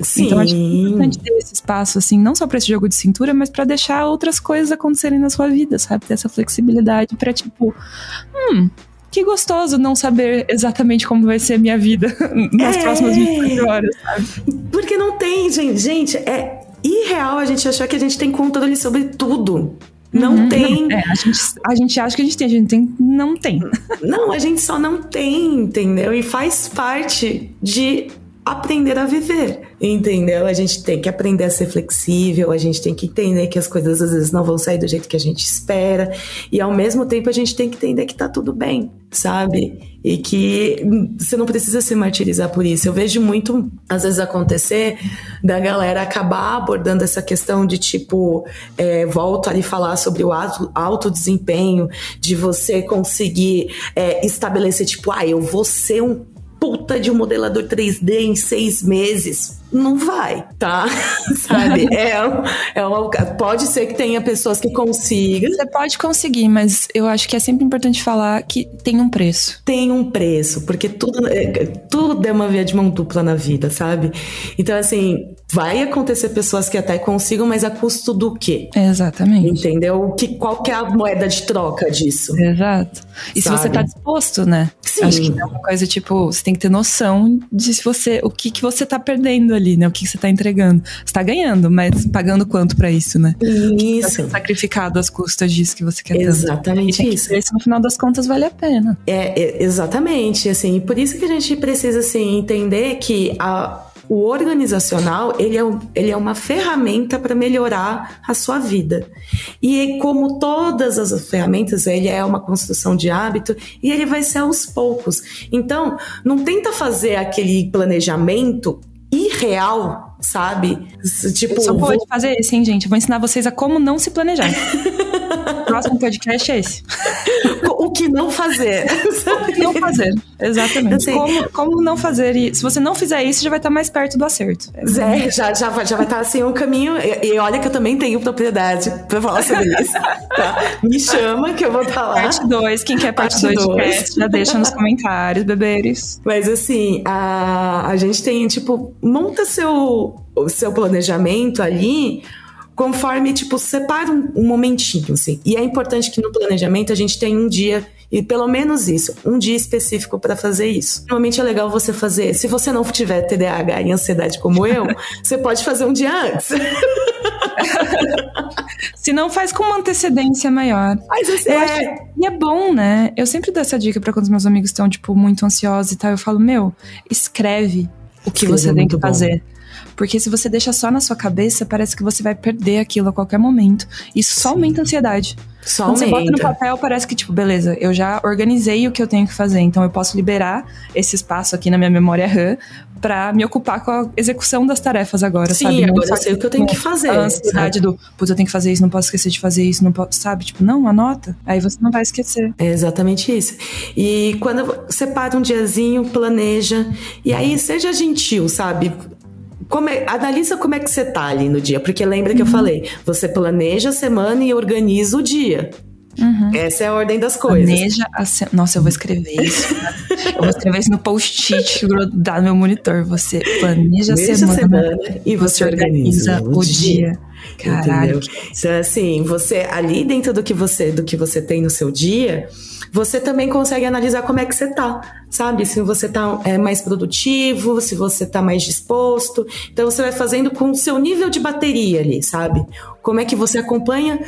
Sim. Então acho que é importante ter esse espaço, assim, não só para esse jogo de cintura, mas para deixar outras coisas acontecerem na sua vida, sabe? Ter essa flexibilidade para tipo, hum, que gostoso não saber exatamente como vai ser a minha vida nas é. próximas 24 horas, sabe? Porque não tem, gente. Gente, é irreal a gente achar que a gente tem controle sobre tudo. Não uhum, tem. Não, é, a, gente, a gente acha que a gente tem, a gente tem, não tem. Não, a gente só não tem, entendeu? E faz parte de aprender a viver, entendeu? A gente tem que aprender a ser flexível, a gente tem que entender que as coisas às vezes não vão sair do jeito que a gente espera, e ao mesmo tempo a gente tem que entender que tá tudo bem, sabe? E que você não precisa se martirizar por isso. Eu vejo muito, às vezes, acontecer da galera acabar abordando essa questão de tipo, é, volto ali falar sobre o alto, desempenho, de você conseguir é, estabelecer, tipo, ah, eu vou ser um puta de um modelador 3D em seis meses. Não vai, tá? Sabe? É, é uma, pode ser que tenha pessoas que consigam. Você pode conseguir, mas eu acho que é sempre importante falar que tem um preço. Tem um preço, porque tudo, é, tudo é uma via de mão dupla na vida, sabe? Então, assim, vai acontecer pessoas que até consigam, mas a custo do quê? Exatamente. Entendeu? Que, qual que é a moeda de troca disso? Exato. E sabe? se você tá disposto, né? Sim. Acho que é uma coisa, tipo, você tem que ter noção de se você, o que, que você tá perdendo ali, né? O que, que você tá entregando. Você tá ganhando, mas pagando quanto para isso, né? Isso. Tá sacrificado às custas disso que você quer Exatamente tanto. isso. Esse, no final das contas, vale a pena. É, é, exatamente, assim, por isso que a gente precisa, assim, entender que a, o organizacional ele é, ele é uma ferramenta para melhorar a sua vida. E como todas as ferramentas, ele é uma construção de hábito e ele vai ser aos poucos. Então, não tenta fazer aquele planejamento irreal, sabe? Tipo, só pode vou... fazer esse, hein, gente? Eu vou ensinar vocês a como não se planejar. o próximo podcast é esse. o que não fazer. o que não fazer, exatamente. Assim, como, como não fazer e se você não fizer isso, já vai estar mais perto do acerto. É, já, já, vai, já vai estar assim um caminho. E, e, olha que eu também tenho propriedade para falar sobre isso. Tá? Me chama que eu vou estar lá. Parte 2, quem quer parte 2 de cast, já deixa nos comentários, beberes. Mas assim, a, a gente tem, tipo, monta seu, seu planejamento ali conforme, tipo, separa um, um, momentinho, assim. E é importante que no planejamento a gente tenha um dia, e pelo menos isso, um dia específico para fazer isso. Normalmente é legal você fazer, se você não tiver TDAH e ansiedade como eu, você pode fazer um dia antes. se não faz com uma antecedência maior. Mas assim, é... Acho, e é bom, né? Eu sempre dou essa dica para quando os meus amigos estão, tipo, muito ansiosos e tal. Eu falo, meu, escreve o que você tem que fazer. Porque se você deixa só na sua cabeça, parece que você vai perder aquilo a qualquer momento. Isso só aumenta a ansiedade. Só Quando aumenta. você bota no papel, parece que, tipo, beleza, eu já organizei o que eu tenho que fazer, então eu posso liberar esse espaço aqui na minha memória RAM para me ocupar com a execução das tarefas agora, Sim, sabe? Sim, agora eu sei o que eu tenho que fazer. A ansiedade sabe? do, putz, eu tenho que fazer isso, não posso esquecer de fazer isso, não posso, sabe? Tipo, não, anota. Aí você não vai esquecer. É exatamente isso. E quando você para um diazinho, planeja, e aí seja gentil, sabe? Como é, analisa como é que você tá ali no dia, porque lembra que eu uhum. falei, você planeja a semana e organiza o dia. Uhum. Essa é a ordem das coisas. Planeja a se... Nossa, eu vou escrever isso. eu vou escrever isso no post-it grudado no meu monitor. Você planeja, a semana, semana, e você, você organiza, organiza, o dia. dia. Caralho. Então, assim, você ali dentro do que você do que você tem no seu dia, você também consegue analisar como é que você tá, sabe? Se você tá é, mais produtivo, se você tá mais disposto. Então você vai fazendo com o seu nível de bateria ali, sabe? Como é que você acompanha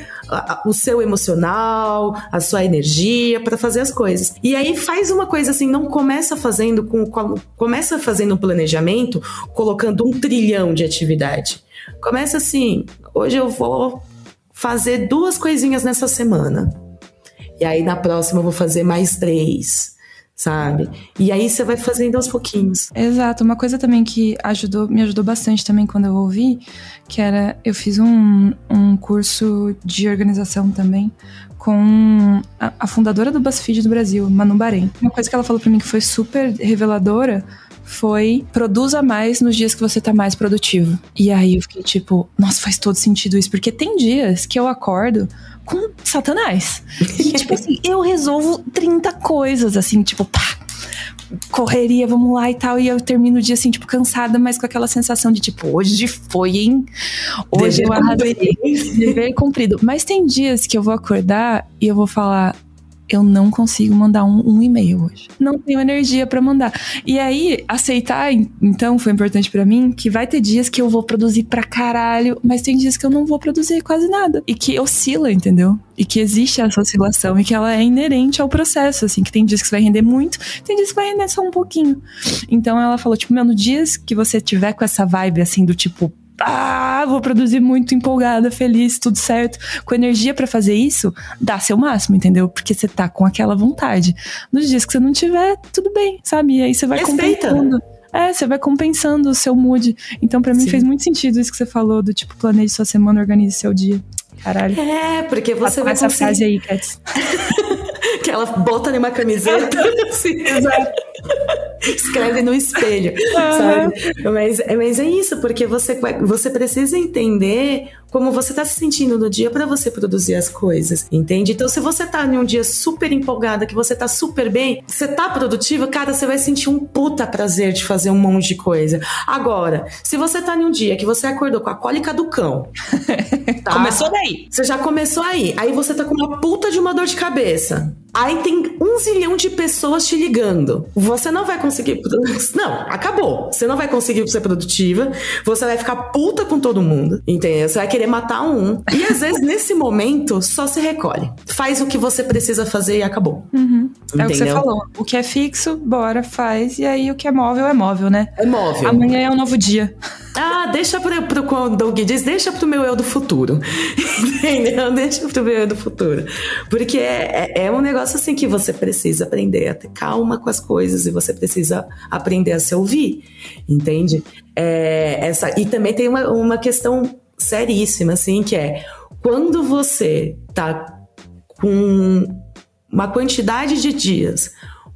o seu emocional, a sua energia para fazer as coisas. E aí faz uma coisa assim, não começa fazendo com começa fazendo um planejamento colocando um trilhão de atividade. Começa assim, hoje eu vou fazer duas coisinhas nessa semana. E aí na próxima eu vou fazer mais três, sabe? E aí você vai fazendo aos pouquinhos. Exato. Uma coisa também que ajudou, me ajudou bastante também quando eu ouvi, que era eu fiz um, um curso de organização também com a, a fundadora do BuzzFeed do Brasil, Manu Bahrein. Uma coisa que ela falou para mim que foi super reveladora foi produza mais nos dias que você tá mais produtivo. E aí eu fiquei tipo, nossa, faz todo sentido isso, porque tem dias que eu acordo com Satanás. E, tipo assim, eu resolvo 30 coisas, assim, tipo, pá, correria, vamos lá e tal. E eu termino o dia assim, tipo, cansada, mas com aquela sensação de tipo, hoje foi, hein? Hoje Dever eu arrasei. Dever cumprido. Mas tem dias que eu vou acordar e eu vou falar, eu não consigo mandar um, um e-mail hoje. Não tenho energia para mandar. E aí, aceitar, então, foi importante para mim, que vai ter dias que eu vou produzir pra caralho, mas tem dias que eu não vou produzir quase nada. E que oscila, entendeu? E que existe essa oscilação e que ela é inerente ao processo, assim, que tem dias que você vai render muito, tem dias que vai render só um pouquinho. Então ela falou, tipo, meu, no dias que você tiver com essa vibe, assim, do tipo, ah, vou produzir muito empolgada, feliz, tudo certo, com energia para fazer isso, dá seu máximo, entendeu? Porque você tá com aquela vontade. Nos dias que você não tiver, tudo bem, sabe? E aí você vai Respeita. compensando. É, você vai compensando o seu mood. Então, para mim, Sim. fez muito sentido isso que você falou, do tipo, planeje sua semana, organize seu dia. Caralho. É, porque você vai essa conseguir... frase aí, Cats. que ela bota numa camiseta. Sim, exato. Escreve no espelho, sabe? Mas, mas é isso, porque você, você precisa entender como você tá se sentindo no dia para você produzir as coisas, entende? Então, se você tá em um dia super empolgada, que você tá super bem, você tá produtiva, cara, você vai sentir um puta prazer de fazer um monte de coisa. Agora, se você tá em um dia que você acordou com a cólica do cão, tá? começou daí. Você já começou aí. Aí você tá com uma puta de uma dor de cabeça. Aí tem um zilhão de pessoas te ligando. Você não vai conseguir. Não, acabou. Você não vai conseguir ser produtiva. Você vai ficar puta com todo mundo. Entendeu? Você vai querer matar um. E às vezes, nesse momento, só se recolhe. Faz o que você precisa fazer e acabou. Uhum. É o que você falou. O que é fixo, bora, faz. E aí o que é móvel é móvel, né? É móvel. Amanhã é um novo dia. Ah, deixa pro, pro quando o Doug diz, deixa pro meu eu do futuro. Entendeu? Deixa pro meu eu do futuro. Porque é, é, é um negócio assim que você precisa aprender a ter calma com as coisas e você precisa aprender a se ouvir. Entende? É, essa, e também tem uma, uma questão seríssima, assim, que é quando você tá com uma quantidade de dias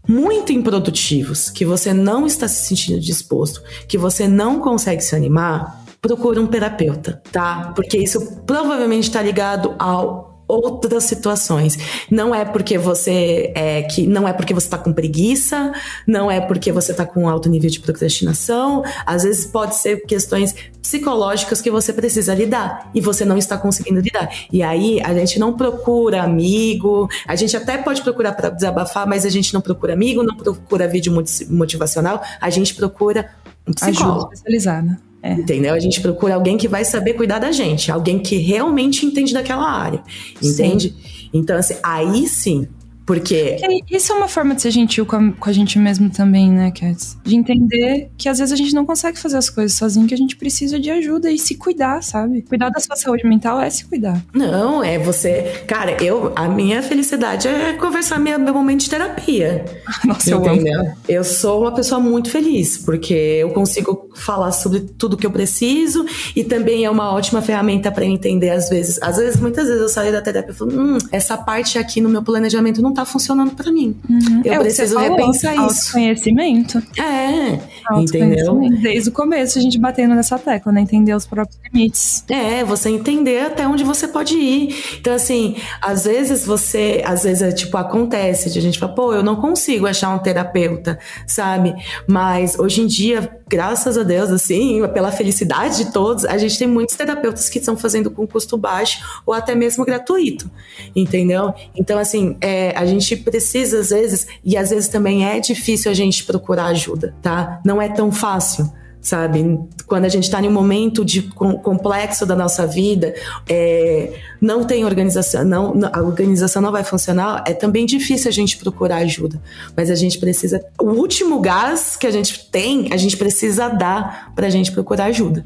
muito improdutivos, que você não está se sentindo disposto, que você não consegue se animar, procura um terapeuta, tá? Porque isso provavelmente está ligado ao outras situações. Não é porque você é que não é porque você está com preguiça, não é porque você está com alto nível de procrastinação. Às vezes pode ser questões psicológicas que você precisa lidar e você não está conseguindo lidar. E aí a gente não procura amigo, a gente até pode procurar para desabafar, mas a gente não procura amigo, não procura vídeo motivacional, a gente procura um psicólogo Ajuda. É. Entendeu? A gente procura alguém que vai saber cuidar da gente, alguém que realmente entende daquela área, entende? Sim. Então, assim, aí sim porque. Isso é uma forma de ser gentil com a, com a gente mesmo também, né, Cats? De entender que às vezes a gente não consegue fazer as coisas sozinho, que a gente precisa de ajuda e se cuidar, sabe? Cuidar da sua saúde mental é se cuidar. Não, é você. Cara, eu. A minha felicidade é conversar meu, meu momento de terapia. Nossa, entendeu? eu amo. Eu sou uma pessoa muito feliz, porque eu consigo falar sobre tudo que eu preciso e também é uma ótima ferramenta para entender, às vezes. Às vezes, muitas vezes eu saio da terapia e falo, hum, essa parte aqui no meu planejamento não tá funcionando para mim. Uhum. Eu é preciso repensar isso. Conhecimento. É, entendeu? Desde o começo a gente batendo nessa tecla, né? Entender os próprios limites. É, você entender até onde você pode ir. Então, assim, às vezes você, às vezes, é, tipo, acontece de a gente falar, pô, eu não consigo achar um terapeuta, sabe? Mas hoje em dia, graças a Deus, assim, pela felicidade de todos, a gente tem muitos terapeutas que estão fazendo com custo baixo ou até mesmo gratuito, entendeu? Então, assim, é, a gente precisa, às vezes, e às vezes também é difícil a gente procurar ajuda, tá? Não é tão fácil sabe? Quando a gente está em um momento de complexo da nossa vida, é, não tem organização, não, a organização não vai funcionar, é também difícil a gente procurar ajuda. Mas a gente precisa, o último gás que a gente tem, a gente precisa dar para a gente procurar ajuda,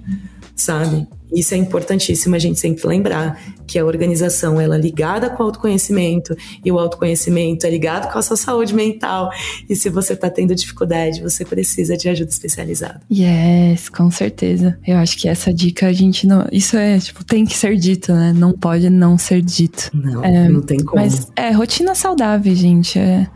sabe? Isso é importantíssimo a gente sempre lembrar que a organização ela é ligada com o autoconhecimento e o autoconhecimento é ligado com a sua saúde mental. E se você está tendo dificuldade, você precisa de ajuda especializada. Yes, com certeza. Eu acho que essa dica a gente não. Isso é, tipo, tem que ser dito, né? Não pode não ser dito. Não, é, não tem como. Mas é rotina saudável, gente. É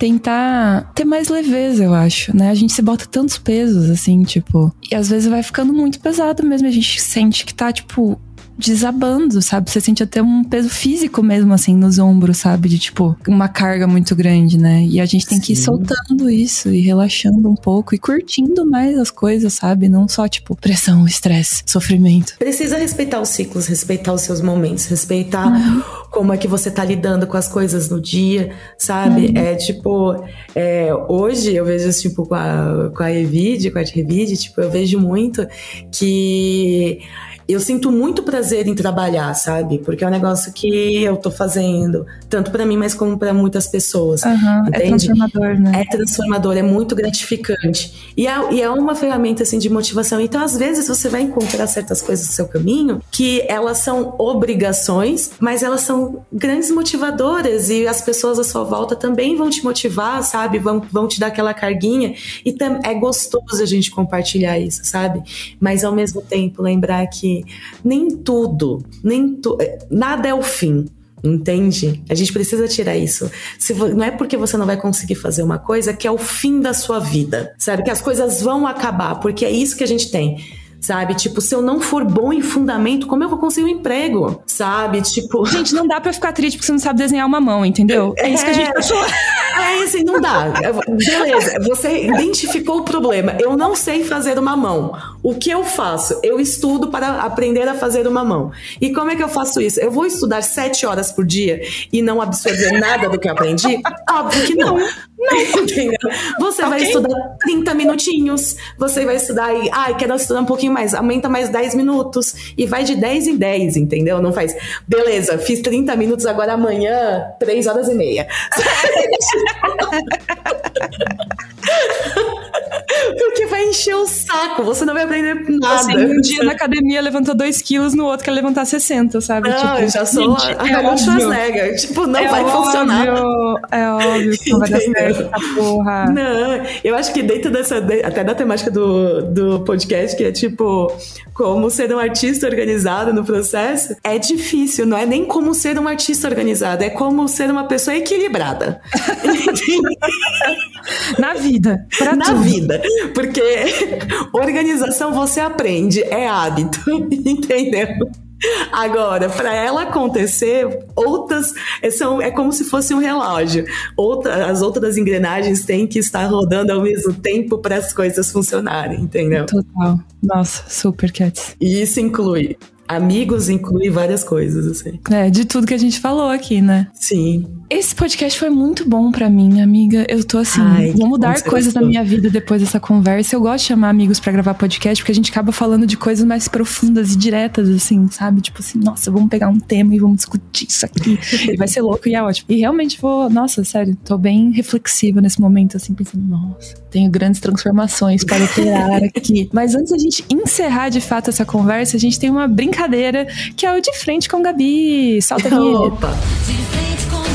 tentar ter mais leveza, eu acho, né? A gente se bota tantos pesos, assim, tipo. E às vezes vai ficando muito pesado mesmo. A gente sente que tá, tipo, desabando, sabe? Você sente até um peso físico mesmo, assim, nos ombros, sabe? De tipo, uma carga muito grande, né? E a gente tem Sim. que ir soltando isso e relaxando um pouco e curtindo mais as coisas, sabe? Não só, tipo, pressão, estresse, sofrimento. Precisa respeitar os ciclos, respeitar os seus momentos, respeitar uhum. como é que você tá lidando com as coisas no dia, sabe? Uhum. É tipo, é, hoje eu vejo, tipo, com a, com a Evide, com a Revide, tipo, eu vejo muito que eu sinto muito prazer em trabalhar, sabe? Porque é um negócio que eu tô fazendo, tanto para mim, mas como para muitas pessoas. Uhum, é transformador, né? É transformador, é muito gratificante. E é, e é uma ferramenta, assim, de motivação. Então, às vezes, você vai encontrar certas coisas no seu caminho que elas são obrigações, mas elas são grandes motivadoras e as pessoas à sua volta também vão te motivar, sabe? Vão, vão te dar aquela carguinha. E é gostoso a gente compartilhar isso, sabe? Mas, ao mesmo tempo, lembrar que nem tudo, nem tu, nada é o fim. Entende? A gente precisa tirar isso. Se não é porque você não vai conseguir fazer uma coisa que é o fim da sua vida, sabe? Que as coisas vão acabar, porque é isso que a gente tem sabe? Tipo, se eu não for bom em fundamento, como eu vou conseguir um emprego, sabe? Tipo. Gente, não dá pra ficar triste porque você não sabe desenhar uma mão, entendeu? É, é isso que a gente tá falando. É assim, não dá. Beleza, você identificou o problema. Eu não sei fazer uma mão. O que eu faço? Eu estudo para aprender a fazer uma mão. E como é que eu faço isso? Eu vou estudar sete horas por dia e não absorver nada do que eu aprendi? Óbvio que não. Não, entendeu? Você okay. vai estudar 30 minutinhos, você vai estudar e, ai, quero estudar um pouquinho mais, aumenta mais 10 minutos e vai de 10 em 10, entendeu? Não faz, beleza, fiz 30 minutos, agora amanhã, 3 horas e meia. Porque vai encher o saco, você não vai aprender nada. Assim, um dia na academia levantou 2 quilos, no outro quer levantar 60, sabe? Não, tipo, eu já sou gente, a Arnold é Schwarzenegger. Tipo, não é vai óbvio, funcionar. É óbvio que não vai dar certo essa porra. Não, eu acho que dentro dessa, até da temática do, do podcast, que é tipo, como ser um artista organizado no processo, é difícil, não é nem como ser um artista organizado, é como ser uma pessoa equilibrada. Na vida. Na tudo. vida. Porque organização você aprende, é hábito, entendeu? Agora, para ela acontecer, outras são é como se fosse um relógio. Outra, as outras engrenagens têm que estar rodando ao mesmo tempo para as coisas funcionarem, entendeu? Total. Nossa, super Cats. E isso inclui amigos, inclui várias coisas, assim. É, de tudo que a gente falou aqui, né? Sim. Esse podcast foi muito bom para mim, amiga. Eu tô assim, Ai, vou mudar coisas na minha vida depois dessa conversa. Eu gosto de chamar amigos para gravar podcast, porque a gente acaba falando de coisas mais profundas e diretas, assim, sabe? Tipo assim, nossa, vamos pegar um tema e vamos discutir isso aqui. e vai ser louco e é ótimo. E realmente vou, nossa, sério, tô bem reflexiva nesse momento, assim, pensando, nossa, tenho grandes transformações para operar aqui. Mas antes da gente encerrar de fato essa conversa, a gente tem uma brincadeira que é o de frente com Gabi. Solta a vinheta. Opa!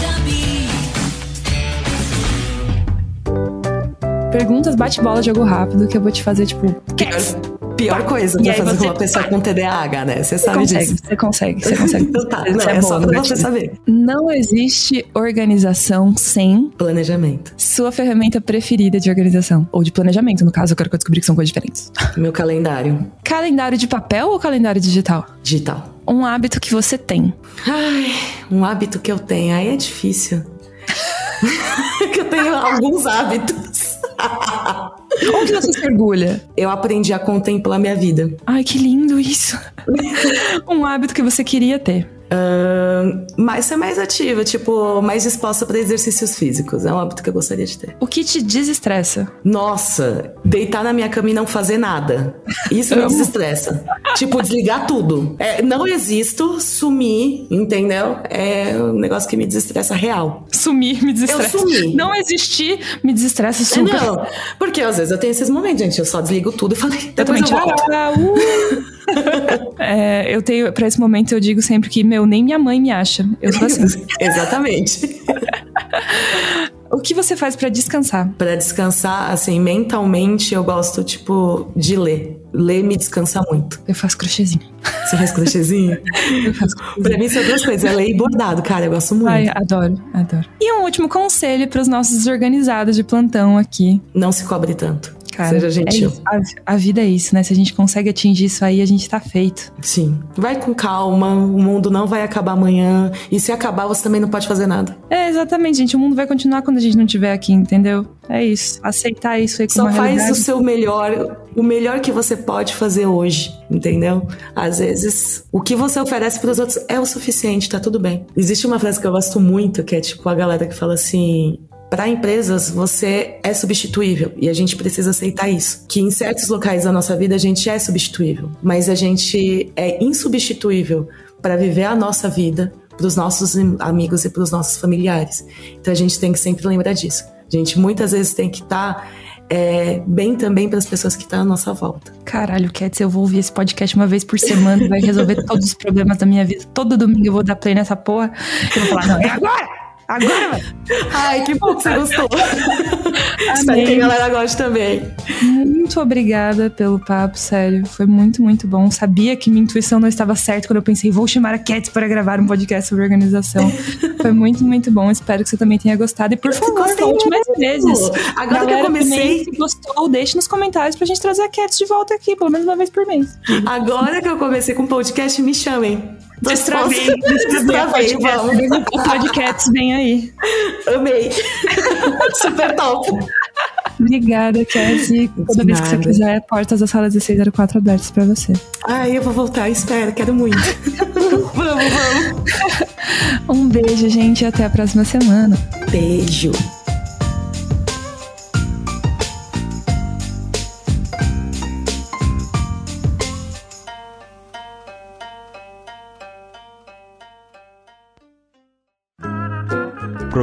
Perguntas bate-bola, jogo rápido, que eu vou te fazer, tipo. Pior, pior coisa pra fazer com uma pessoa com TDAH, né? Você sabe consegue, disso. Você consegue, você consegue. então tá, não, é, é só pra você saber. Não existe organização sem planejamento. Sua ferramenta preferida de organização. Ou de planejamento, no caso, eu quero que eu descobri que são coisas diferentes. Meu calendário. Calendário de papel ou calendário digital? Digital. Um hábito que você tem. Ai, um hábito que eu tenho. Aí é difícil. que eu tenho alguns hábitos. Onde você se orgulha? Eu aprendi a contemplar minha vida. Ai, que lindo isso. um hábito que você queria ter. Uh, mais ser mais ativa, tipo, mais disposta para exercícios físicos. É um hábito que eu gostaria de ter. O que te desestressa? Nossa, deitar na minha cama e não fazer nada. Isso me desestressa. tipo, desligar tudo. É, não existo, sumir, entendeu? É um negócio que me desestressa real. Sumir me desestressa. Eu sumi. Não existir me desestressa super. Não, porque às vezes eu tenho esses momentos, gente. Eu só desligo tudo e falei, depois eu, eu volto. Uh. é, eu tenho, para esse momento, eu digo sempre que, meu, nem minha mãe me acha. Eu sou assim. Exatamente. O que você faz para descansar? Para descansar, assim, mentalmente eu gosto, tipo, de ler. Ler me descansa muito. Eu faço crochêzinho. Você faz crochêzinho? eu faço crochêzinho. Pra mim são duas coisas, é ler e bordado, cara, eu gosto muito. Ai, adoro, adoro. E um último conselho para os nossos desorganizados de plantão aqui. Não se cobre tanto. Cara, Seja gentil. É a, a, vida é isso, né? Se a gente consegue atingir isso aí, a gente tá feito. Sim. Vai com calma, o mundo não vai acabar amanhã. E se acabar, você também não pode fazer nada. É, exatamente, gente. O mundo vai continuar quando a gente não estiver aqui, entendeu? É isso. Aceitar isso aí com Só faz realidade. o seu melhor, o melhor que você pode fazer hoje, entendeu? Às vezes, o que você oferece para os outros é o suficiente, tá tudo bem. Existe uma frase que eu gosto muito, que é tipo a galera que fala assim: para empresas, você é substituível e a gente precisa aceitar isso. Que em certos locais da nossa vida a gente é substituível, mas a gente é insubstituível para viver a nossa vida, para os nossos amigos e para os nossos familiares. Então a gente tem que sempre lembrar disso. A gente muitas vezes tem que estar tá, é, bem também para as pessoas que estão à nossa volta. Caralho, Cats, eu vou ouvir esse podcast uma vez por semana, vai resolver todos os problemas da minha vida. Todo domingo eu vou dar play nessa porra. Eu vou falar, não, é agora! Agora vai! Ai, que bom que você gostou. Espero que a galera goste também. Muito obrigada pelo papo, sério. Foi muito, muito bom. Sabia que minha intuição não estava certa quando eu pensei, vou chamar a Cat para gravar um podcast sobre organização. Foi muito, muito bom. Espero que você também tenha gostado. E por eu favor, volte mais vezes. Agora galera, que eu comecei. Se gostou, deixe nos comentários pra gente trazer a Cat de volta aqui, pelo menos uma vez por mês. Agora que eu comecei com podcast, me chamem. Destravei, destravei. O podcast vem aí. Amei. Super top. Obrigada, Cassie. Toda vez que você quiser, portas da sala 1604 abertas pra você. Ai, eu vou voltar, espero, quero muito. vamos, vamos. Um beijo, gente, e até a próxima semana. Beijo.